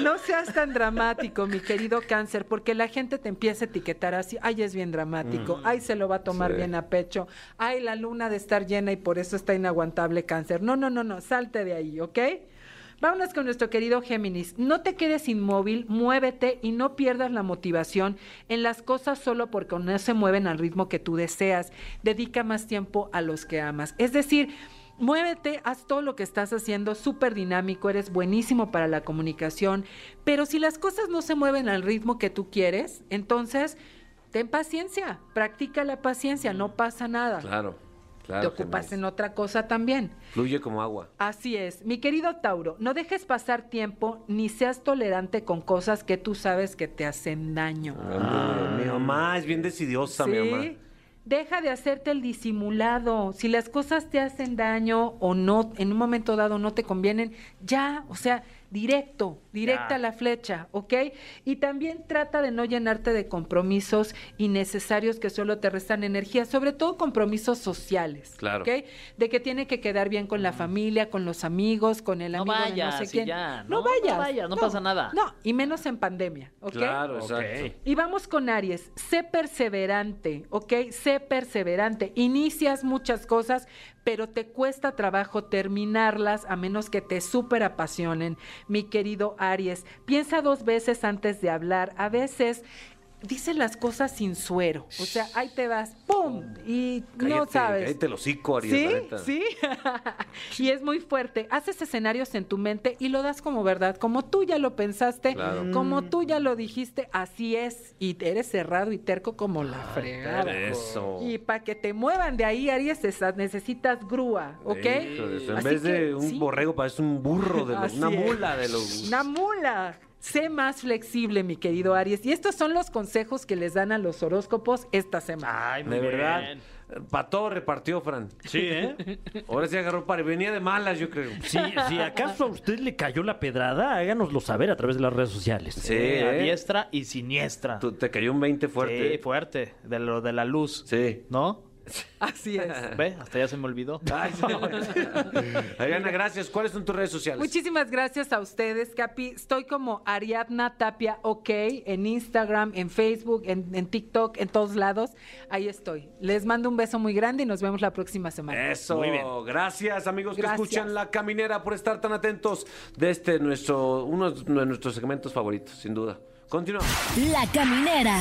no seas tan dramático, mi querido cáncer, porque la gente te empieza a etiquetar así, ay, es bien dramático, ay, se lo va a tomar Sí. bien a pecho, ay, la luna de estar llena y por eso está inaguantable cáncer. No, no, no, no, salte de ahí, ¿ok? Vámonos con nuestro querido Géminis. No te quedes inmóvil, muévete y no pierdas la motivación en las cosas solo porque no se mueven al ritmo que tú deseas. Dedica más tiempo a los que amas. Es decir, Muévete, haz todo lo que estás haciendo, súper dinámico, eres buenísimo para la comunicación, pero si las cosas no se mueven al ritmo que tú quieres, entonces ten paciencia, practica la paciencia, no pasa nada. Claro, claro. Te ocupas en otra cosa también. Fluye como agua. Así es. Mi querido Tauro, no dejes pasar tiempo ni seas tolerante con cosas que tú sabes que te hacen daño. Mi mamá es bien decidiosa, mi mamá. Sí. Deja de hacerte el disimulado. Si las cosas te hacen daño o no, en un momento dado no te convienen, ya, o sea, directo, directa Ya. a la flecha, ¿ok? Y también trata de no llenarte de compromisos innecesarios que solo te restan energía, sobre todo compromisos sociales, Claro. ¿ok? De que tiene que quedar bien con la familia, con los amigos, con el No amigo de vayas no sé quién. ya, no, no, no vayas. vayas, no pasa nada. No, y menos en pandemia, ¿ok? Claro, Ok. exacto. Y vamos con Aries, sé perseverante, ¿ok? Sé perseverante. Inicias muchas cosas, pero te cuesta trabajo terminarlas a menos que te súper apasionen, mi querido Aries. Piensa dos veces antes de hablar. A veces dices las cosas sin suero. O sea, ahí te vas, ¡pum! Y no sabes. Cállate el hocico, Ariel, Sí, sí. y es muy fuerte. Haces escenarios en tu mente y lo das como verdad, como tú ya lo pensaste, Claro. como tú ya lo dijiste, así es. Y eres cerrado y terco como la fregada. Eso. Y para que te muevan de ahí, Aries, necesitas grúa, ¿ok? Eso, En Así vez de un sí, borrego, parece un burro, de los, una es. mula de los... Una mula. Sé más flexible, mi querido Aries. Y estos son los consejos que les dan a los horóscopos esta semana. Ay, De verdad. Para todo repartió, Fran. Sí, ¿eh? Ahora sí agarró para... Venía de malas, yo creo. Si, si acaso a usted le cayó la pedrada, háganoslo saber a través de las redes sociales. Sí, Eh, a ¿eh? diestra y siniestra. Tú- te cayó un 20 fuerte. Sí, fuerte. De lo de la luz. Sí. ¿No? Así es. ¿Ve? Hasta ya se me olvidó. Ay. Ariana, gracias. ¿Cuáles son tus redes sociales? Muchísimas gracias a ustedes, Capi. Estoy como Ariadna Tapia OK en Instagram, en Facebook, en, en TikTok, en todos lados. Ahí estoy. Les mando un beso muy grande y nos vemos la próxima semana. Eso, Muy bien. gracias amigos que escuchan La Caminera por estar tan atentos de este nuestro, uno de nuestros segmentos favoritos, sin duda. Continuamos. La Caminera,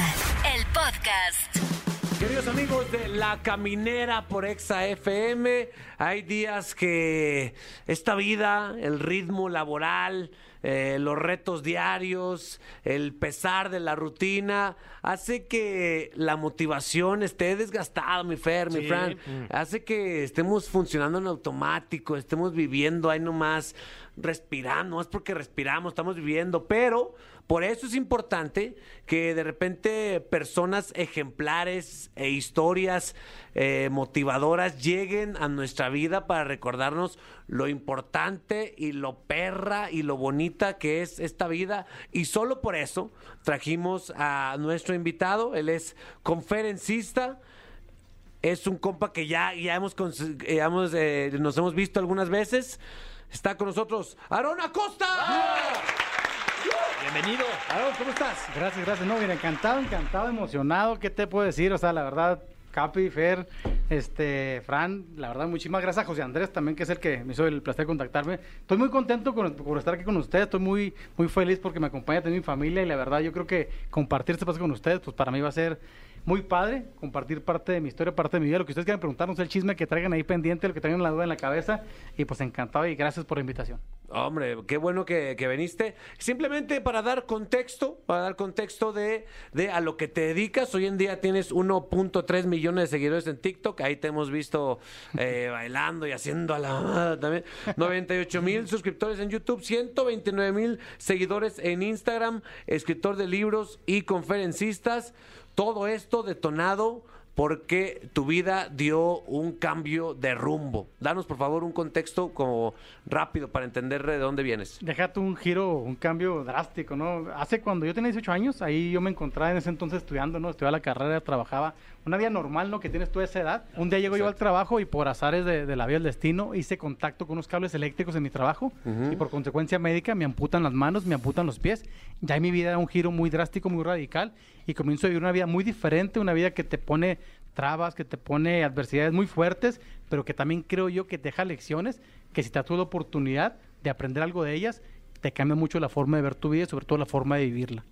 el podcast. Queridos amigos de La Caminera por Exa FM, hay días que esta vida, el ritmo laboral, eh, los retos diarios, el pesar de la rutina, hace que la motivación esté desgastada, mi Fer, mi Sí. Fran. Hace que estemos funcionando en automático, estemos viviendo ahí nomás, respirando, no es porque respiramos, estamos viviendo, pero por eso es importante que de repente personas ejemplares e historias eh, motivadoras lleguen a nuestra vida para recordarnos lo importante y lo perra y lo bonita que es esta vida. Y solo por eso trajimos a nuestro invitado. Él es conferencista. Es un compa que ya, ya hemos, cons- eh, hemos, eh, nos hemos visto algunas veces. Está con nosotros Aaron Acosta. Bienvenido. Aaron, ¿cómo estás? Gracias, gracias. No, mira, encantado, encantado, emocionado. ¿Qué te puedo decir? O sea, la verdad, Capi, Fer, este, Fran, la verdad, muchísimas gracias a José Andrés también, que es el que me hizo el placer de contactarme. Estoy muy contento con- por estar aquí con ustedes. Estoy muy, muy feliz porque me acompaña también mi familia y la verdad, yo creo que compartir este espacio con ustedes, pues para mí va a ser muy padre compartir parte de mi historia, parte de mi vida. Lo que ustedes quieran preguntarnos, el chisme que traigan ahí pendiente, lo que traigan la duda en la cabeza. Y pues encantado y gracias por la invitación. Hombre, qué bueno que, que viniste. Simplemente para dar contexto, para dar contexto de, de a lo que te dedicas. Hoy en día tienes 1.3 millones de seguidores en TikTok. Ahí te hemos visto eh, bailando y haciendo a la mamada también. 98 mil suscriptores en YouTube, 129 mil seguidores en Instagram, escritor de libros y conferencistas. Todo esto detonado porque tu vida dio un cambio de rumbo. Danos, por favor, un contexto como rápido para entender de dónde vienes. Déjate un giro, un cambio drástico, ¿no? Hace cuando yo tenía 18 años, ahí yo me encontraba en ese entonces estudiando, ¿no? Estudiaba la carrera, trabajaba. Una vida normal, ¿no? Que tienes tú a esa edad. Un día llego yo al trabajo y por azares de, de la vida del destino hice contacto con unos cables eléctricos en mi trabajo y por consecuencia médica me amputan las manos, me amputan los pies. Ya en mi vida da un giro muy drástico, muy radical y comienzo a vivir una vida muy diferente, una vida que te pone trabas, que te pone adversidades muy fuertes, pero que también creo yo que te deja lecciones, que si te das la oportunidad de aprender algo de ellas, te cambia mucho la forma de ver tu vida y sobre todo la forma de vivirla.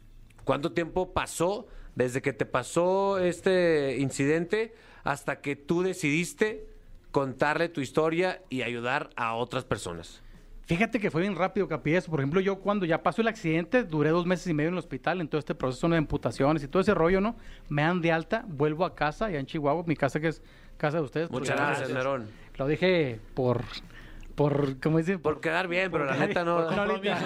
¿Cuánto tiempo pasó desde que te pasó este incidente hasta que tú decidiste contarle tu historia y ayudar a otras personas? Fíjate que fue bien rápido, Capi, eso. Por ejemplo, yo cuando ya pasó el accidente, duré dos meses y medio en el hospital, en todo este proceso de amputaciones y todo ese rollo, ¿no? Me dan de alta, vuelvo a casa, ya en Chihuahua, mi casa que es casa de ustedes. Muchas porque- gracias, Nerón. Lo dije por, por, ¿cómo dicen? Por quedar bien, pero la neta no. No, no, no te creas,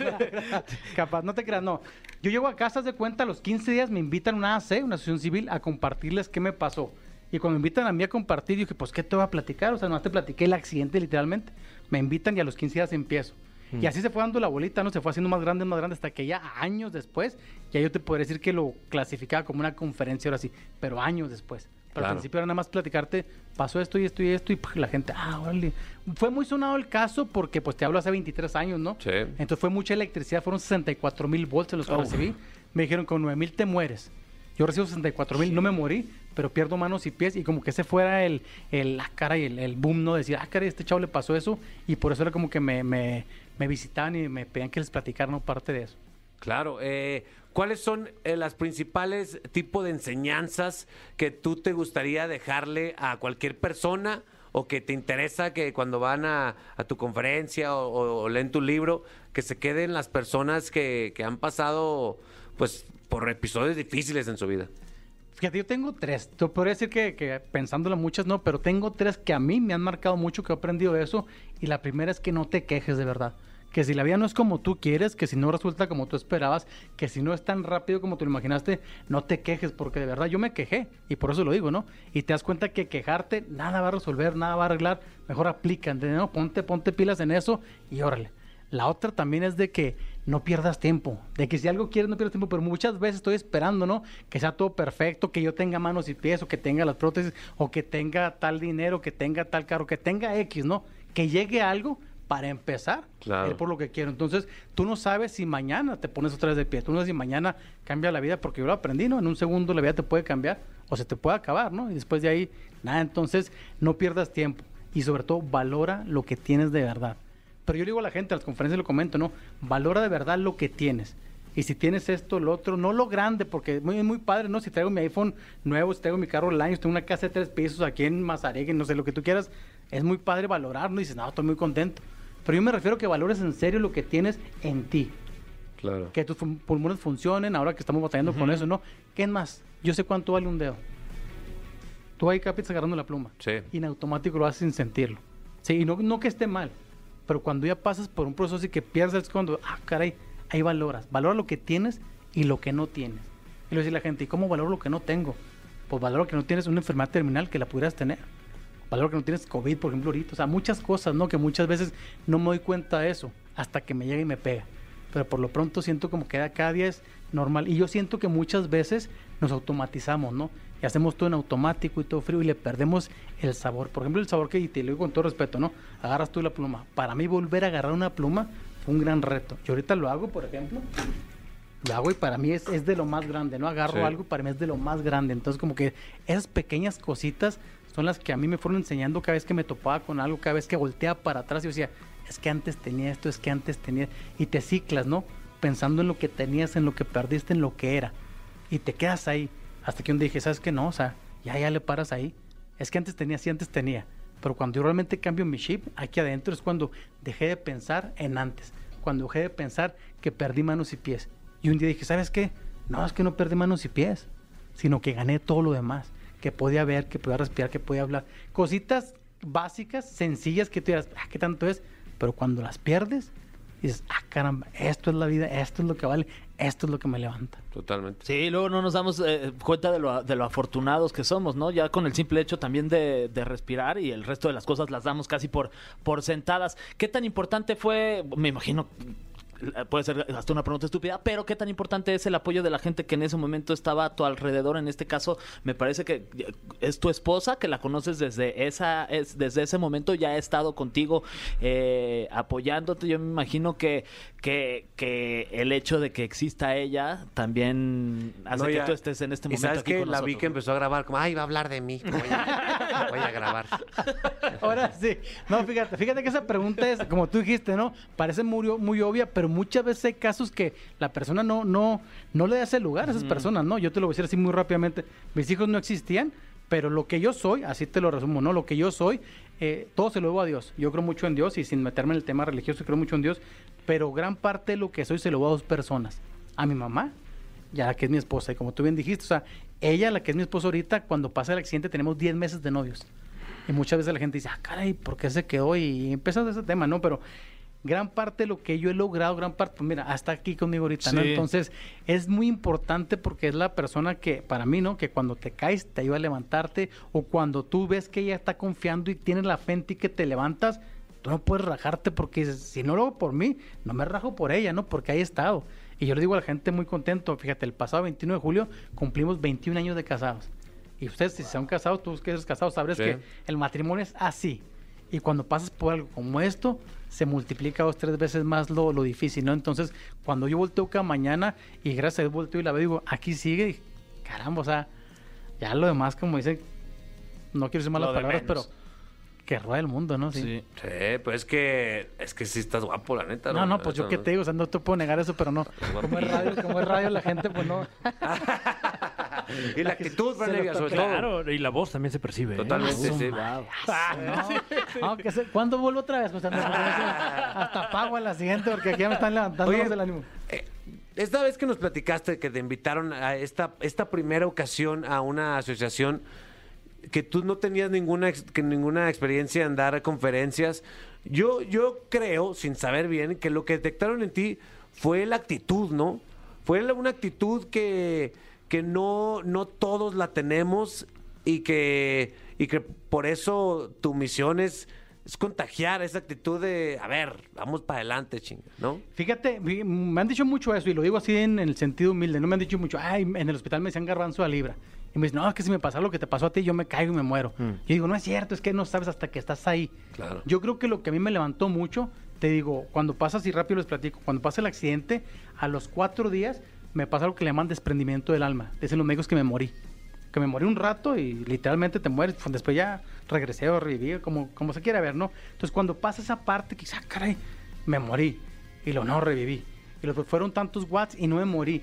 no te creas. Capaz, no te creas, no. Yo llego a casa, de cuenta, a los 15 días me invitan a una AC, una asociación civil, a compartirles qué me pasó. Y cuando me invitan a mí a compartir, yo dije, pues, ¿qué te voy a platicar? O sea, no te platiqué el accidente, literalmente. Me invitan y a los 15 días empiezo. Y así se fue dando la bolita, ¿no? Se fue haciendo más grande, más grande, hasta que ya años después, ya yo te podría decir que lo clasificaba como una conferencia ahora sí, pero años después. Pero Claro. al principio era nada más platicarte, pasó esto y esto y esto, y ¡puf! la gente, ah, órale. Fue muy sonado el caso porque, pues, te hablo hace 23 años, ¿no? Sí. Entonces fue mucha electricidad, fueron 64 mil volts los que recibí. Me dijeron, con 9 mil te mueres. Yo recibo 64 mil, no me morí, pero pierdo manos y pies. Y como que ese fuera el, el- la cara y el, el boom, ¿no? Decir, ah, caray, este chavo le pasó eso. Y por eso era como que me, me, me visitaban y me pedían que les platicara, ¿no? Parte de eso. Claro. eh, ¿Cuáles son eh, las principales tipos de enseñanzas que tú te gustaría dejarle a cualquier persona o que te interesa que cuando van a, a tu conferencia o, o- o leen tu libro, que se queden las personas que, que han pasado pues por episodios difíciles en su vida? Fíjate, yo tengo tres. Te podría decir que, que pensándolo muchas no, pero tengo tres que a mí me han marcado mucho, que he aprendido eso. Y la primera es que no te quejes de verdad. Que si la vida no es como tú quieres, que si no resulta como tú esperabas, que si no es tan rápido como tú lo imaginaste, no te quejes, porque de verdad yo me quejé. Y por eso lo digo, ¿no? Y te das cuenta que quejarte nada va a resolver, nada va a arreglar. Mejor aplica, ¿entendés? ¿no? Ponte, ponte pilas en eso y órale. La otra también es de que no pierdas tiempo. De que si algo quieres, no pierdas tiempo. Pero muchas veces estoy esperando, ¿no? Que sea todo perfecto, que yo tenga manos y pies, o que tenga las prótesis, o que tenga tal dinero, que tenga tal carro, que tenga X, ¿no? Que llegue algo para empezar. Claro. Es por lo que quiero. Entonces, tú no sabes si mañana te pones otra vez de pie. Tú no sabes si mañana cambia la vida, porque yo lo aprendí, ¿no? En un segundo la vida te puede cambiar o se te puede acabar, ¿no? Y después de ahí, nada. Entonces, no pierdas tiempo. Y sobre todo, valora lo que tienes de verdad. Pero yo le digo a la gente, a las conferencias lo comento, ¿no? Valora de verdad lo que tienes. Y si tienes esto, lo otro, no lo grande, porque es muy, muy padre, ¿no? Si traigo mi iPhone nuevo, si traigo mi carro año, si tengo una casa de tres pisos aquí en Mazaregue, no sé, lo que tú quieras, es muy padre valorarlo y dices, no, estoy muy contento. Pero yo me refiero a que valores en serio lo que tienes en ti. Claro. Que tus pulmones funcionen, ahora que estamos batallando con eso, ¿no? ¿Qué más? Yo sé cuánto vale un dedo. Tú ahí, Capi, estás agarrando la pluma. Sí. Y en automático lo haces sin sentirlo. Sí, y no, no que esté mal, pero cuando ya pasas por un proceso así que pierdes es cuando, ah, caray, ahí valoras. Valora lo que tienes y lo que no tienes. Y lo dice la gente, ¿y cómo valoro lo que no tengo? Pues valoro que no tienes una enfermedad terminal que la pudieras tener. Valoro que no tienes COVID, por ejemplo, ahorita. O sea, muchas cosas, ¿no? Que muchas veces no me doy cuenta de eso hasta que me llega y me pega. Pero por lo pronto siento como que cada día es normal. Y yo siento que muchas veces nos automatizamos, ¿no? Y hacemos todo en automático y todo frío y le perdemos el sabor. Por ejemplo, el sabor que, y te lo digo con todo respeto, ¿no? Agarras tú la pluma. Para mí volver a agarrar una pluma fue un gran reto. Yo ahorita lo hago, por ejemplo. Lo hago y para mí es, es de lo más grande, ¿no? Agarro Sí. algo, para mí es de lo más grande. Entonces, como que esas pequeñas cositas son las que a mí me fueron enseñando cada vez que me topaba con algo, cada vez que volteaba para atrás y decía, es que antes tenía esto, es que antes tenía... Y te ciclas, ¿no? Pensando en lo que tenías, en lo que perdiste, en lo que era. Y te quedas ahí. Hasta que un día dije, ¿sabes qué? No, o sea, ya, ya le paras ahí. Es que antes tenía, sí, antes tenía. Pero cuando yo realmente cambio mi chip, aquí adentro es cuando dejé de pensar en antes. Cuando dejé de pensar que perdí manos y pies. Y un día dije, ¿sabes qué? No, es que no perdí manos y pies, sino que gané todo lo demás. Que podía ver, que podía respirar, que podía hablar. Cositas básicas, sencillas, que tú dirás, ah, ¿qué tanto es? Pero cuando las pierdes, dices, ah, caramba, esto es la vida, esto es lo que vale, esto es lo que me levanta. Totalmente. Sí, luego no nos damos eh, cuenta de lo, de lo afortunados que somos, ¿no? Ya con el simple hecho también de, de respirar y el resto de las cosas las damos casi por, por sentadas. ¿Qué tan importante fue, me imagino, puede ser hasta una pregunta estúpida, pero qué tan importante es el apoyo de la gente que en ese momento estaba a tu alrededor? En este caso, me parece que eh, es tu esposa, que la conoces desde, esa, es, desde ese momento, ya ha estado contigo eh, apoyándote. Yo me imagino que, que, que el hecho de que exista ella también hace No, que ya- tú estés en este y momento sabes aquí que con la vi que empezó a grabar como, ay, va a hablar de mí. Voy a, voy a grabar. Ahora sí. No, fíjate, fíjate que esa pregunta es, como tú dijiste, ¿no? Parece muy, muy obvia, pero muchas veces hay casos que la persona no, no, no le da ese lugar a esas personas, ¿no? Yo te lo voy a decir así muy rápidamente. Mis hijos no existían, pero lo que yo soy, así te lo resumo, ¿no? Lo que yo soy, eh, todo se lo debo a Dios. Yo creo mucho en Dios y sin meterme en el tema religioso, creo mucho en Dios, pero gran parte de lo que soy se lo debo a dos personas. A mi mamá ya la que es mi esposa. Y como tú bien dijiste, o sea, ella, la que es mi esposa ahorita, cuando pasa el accidente tenemos 10 meses de novios. Y muchas veces la gente dice, ah, caray, ¿por qué se quedó? Y empieza ese tema, ¿no? Pero gran parte de lo que yo he logrado, gran parte, pues mira, hasta aquí conmigo ahorita, ¿no? Sí. Entonces, es muy importante porque es la persona que, para mí, ¿no? Que cuando te caes te ayuda a levantarte o cuando tú ves que ella está confiando y tienes la fe en ti que te levantas, tú no puedes rajarte porque si no lo hago por mí, no me rajo por ella, ¿no? Porque ahí he estado. Y yo le digo a la gente muy contento, fíjate, el pasado 21 de julio cumplimos 21 años de casados. Y ustedes, si se han casado, tú que eres casado, sabrás Sí. que el matrimonio es así. Y cuando pasas por algo como esto, se multiplica dos, tres veces más lo, lo difícil, ¿no? Entonces, cuando yo volteo cada mañana y gracias a Dios volteo y la veo, digo, aquí sigue, y caramba, o sea, ya lo demás, como dicen, no quiero decir malas palabras, menos. pero que rueda el mundo, ¿no? Sí. Sí, pues es que, es que sí estás guapo, la neta. No, no, pues yo qué te digo, o sea, no te puedo negar eso, pero no. Como es radio, como es radio, la gente, pues no. Y la actitud, está sobre todo. Claro, y la voz también se percibe. ¿eh? Totalmente, Su sí. No, no, que se- ¿Cuándo vuelvo otra vez? José Andrés? Porque eso- Hasta pago a la siguiente porque aquí ya me están levantando Oye, del ánimo. eh, esta vez que nos platicaste que te invitaron a esta, esta primera ocasión a una asociación que tú no tenías ninguna, que ninguna experiencia en dar conferencias, yo, yo creo, sin saber bien, que lo que detectaron en ti fue la actitud, ¿no? Fue una actitud que, que no, no todos la tenemos y que, y que por eso tu misión es, es contagiar esa actitud de, a ver, vamos para adelante, chinga, ¿no? Fíjate, me han dicho mucho eso y lo digo así en el sentido humilde. No me han dicho mucho, ay, en el hospital me decían garbanzo a libra. Y me dicen, no, es que si me pasa lo que te pasó a ti, yo me caigo y me muero. Yo digo, no es cierto, es que no sabes hasta que estás ahí. Claro. Yo creo que lo que a mí me levantó mucho, te digo, cuando pasa así rápido les platico, cuando pasa el accidente, a los cuatro días me pasa lo que le llaman desprendimiento del alma. Dicen los médicos que me morí. Que me morí un rato y literalmente te mueres. Pues, Después ya regresé o reviví, como, como se quiera ver, ¿no? Entonces cuando pasa esa parte, que ah, caray, me morí. Y lo no reviví. Y los fueron tantos watts y no me morí.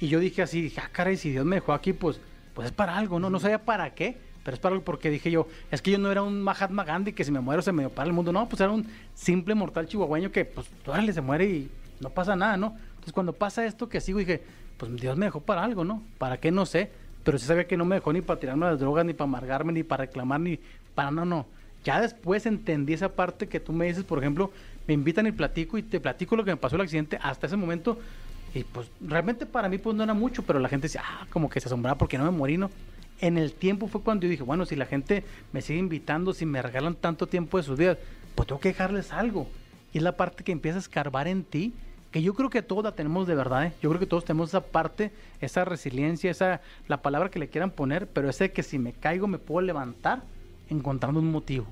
Y yo dije así, dije, ah, caray, si Dios me dejó aquí, pues, pues es para algo, ¿no? No sabía para qué, pero es para algo porque dije yo, es que yo no era un Mahatma Gandhi que si me muero se me para el mundo. No, pues era un simple mortal chihuahueño que, pues, órale, se muere y no pasa nada, ¿no? Entonces cuando pasa esto que sigo, dije, pues Dios me dejó para algo, ¿no? ¿Para qué? No sé. Pero sí sabía que no me dejó ni para tirarme las drogas, ni para amargarme, ni para reclamar, ni para no, no. Ya después entendí esa parte que tú me dices, por ejemplo, me invitan y platico y te platico lo que me pasó el accidente hasta ese momento. Y pues realmente para mí pues no era mucho, pero la gente decía, ah, como que se asombraba porque no me morí, ¿no? En el tiempo fue cuando yo dije, bueno, si la gente me sigue invitando, si me regalan tanto tiempo de sus vidas, pues tengo que dejarles algo. Y es la parte que empieza a escarbar en ti que yo creo que todos la tenemos de verdad, ¿eh? yo creo que todos tenemos esa parte, esa resiliencia, esa, la palabra que le quieran poner, pero ese que si me caigo me puedo levantar encontrando un motivo.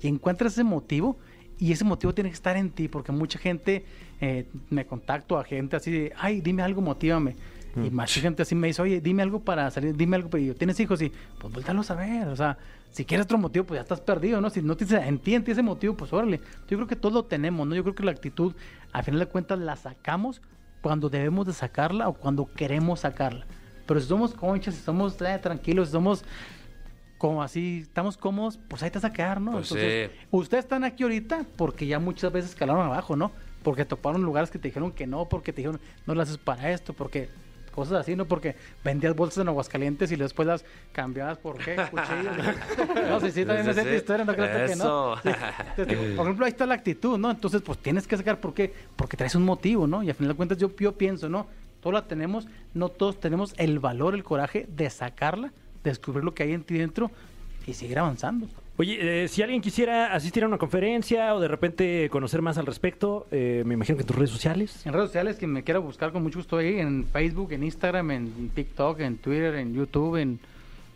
Y encuentras ese motivo y ese motivo tiene que estar en ti, porque mucha gente eh, me contacto a gente así de, ay, dime algo, motívame. Y mm. más gente así me dice, oye, dime algo para salir, dime algo, pero yo, ¿tienes hijos? Y pues vuéltalo a ver, o sea, si quieres otro motivo, pues ya estás perdido, ¿no? Si no tienes en ti, en ti ese motivo, pues órale. Yo creo que todos lo tenemos, ¿no? Yo creo que la actitud, al final de cuentas, la sacamos cuando debemos de sacarla o cuando queremos sacarla. Pero si somos conchas, si somos eh, tranquilos, si somos como así, estamos cómodos, pues ahí te vas a quedar, ¿no? Pues Entonces, ustedes están aquí ahorita porque ya muchas veces escalaron abajo, ¿no? Porque toparon lugares que te dijeron que no, porque te dijeron, no lo haces para esto, porque cosas así, ¿no? Porque vendías bolsas en Aguascalientes y después las cambiabas por qué, cuchillos. no, sí, sí, también es esa historia, no crees que no. por ejemplo, ahí está la actitud, ¿no? Entonces, pues tienes que sacar, ¿por qué? Porque traes un motivo, ¿no? Y al final de cuentas yo, yo pienso, ¿no? Todos la tenemos, no todos tenemos el valor, el coraje de sacarla, descubrir lo que hay en ti dentro y seguir avanzando. Oye, eh, si alguien quisiera asistir a una conferencia o de repente conocer más al respecto, eh, me imagino que en tus redes sociales. En redes sociales, quien me quiera buscar con mucho gusto ahí, en Facebook, en Instagram, en TikTok, en Twitter, en YouTube, en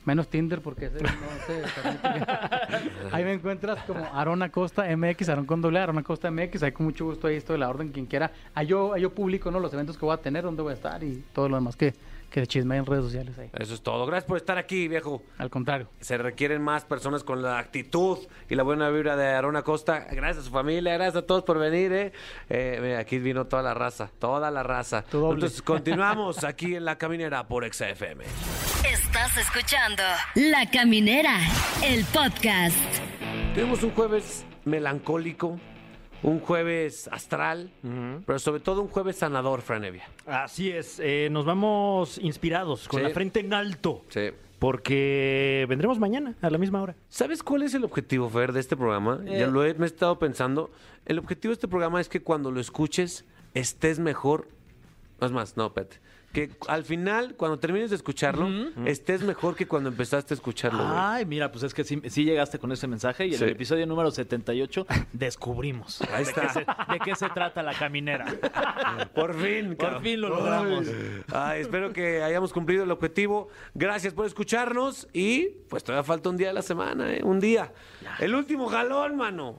menos Tinder porque no sé, ahí me encuentras como Arona Costa MX, Aron con doble Arona Costa MX, ahí con mucho gusto ahí estoy de la orden, quien quiera. Ahí yo, ahí yo publico ¿no? los eventos que voy a tener, dónde voy a estar y todo lo demás que, que de chisme en redes sociales ahí. Eso es todo. Gracias por estar aquí, viejo. Al contrario. Se requieren más personas con la actitud y la buena vibra de Arona Costa. Gracias a su familia, gracias a todos por venir. ¿eh? Eh, aquí vino toda la raza, toda la raza. Entonces continuamos aquí en La Caminera por XFM. Estás escuchando La Caminera, el podcast. Tenemos un jueves melancólico un jueves astral, pero sobre todo un jueves sanador, Franevia. Así es, eh, nos vamos inspirados, con Sí. la frente en alto. Sí. Porque vendremos mañana a la misma hora. ¿Sabes cuál es el objetivo, Fer, de este programa? Ya lo he, me he estado pensando. El objetivo de este programa es que cuando lo escuches estés mejor. Es más, no, Pet. Que al final, cuando termines de escucharlo, estés mejor que cuando empezaste a escucharlo. güey. Ay, mira, pues es que sí, sí llegaste con ese mensaje y en Sí. el episodio número 78 descubrimos Ahí de está. qué se, de qué se trata la caminera. Por fin, Por cabrón. fin lo logramos. Ay, espero que hayamos cumplido el objetivo. Gracias por escucharnos y pues todavía falta un día de la semana, ¿eh? Un día. El último jalón, mano.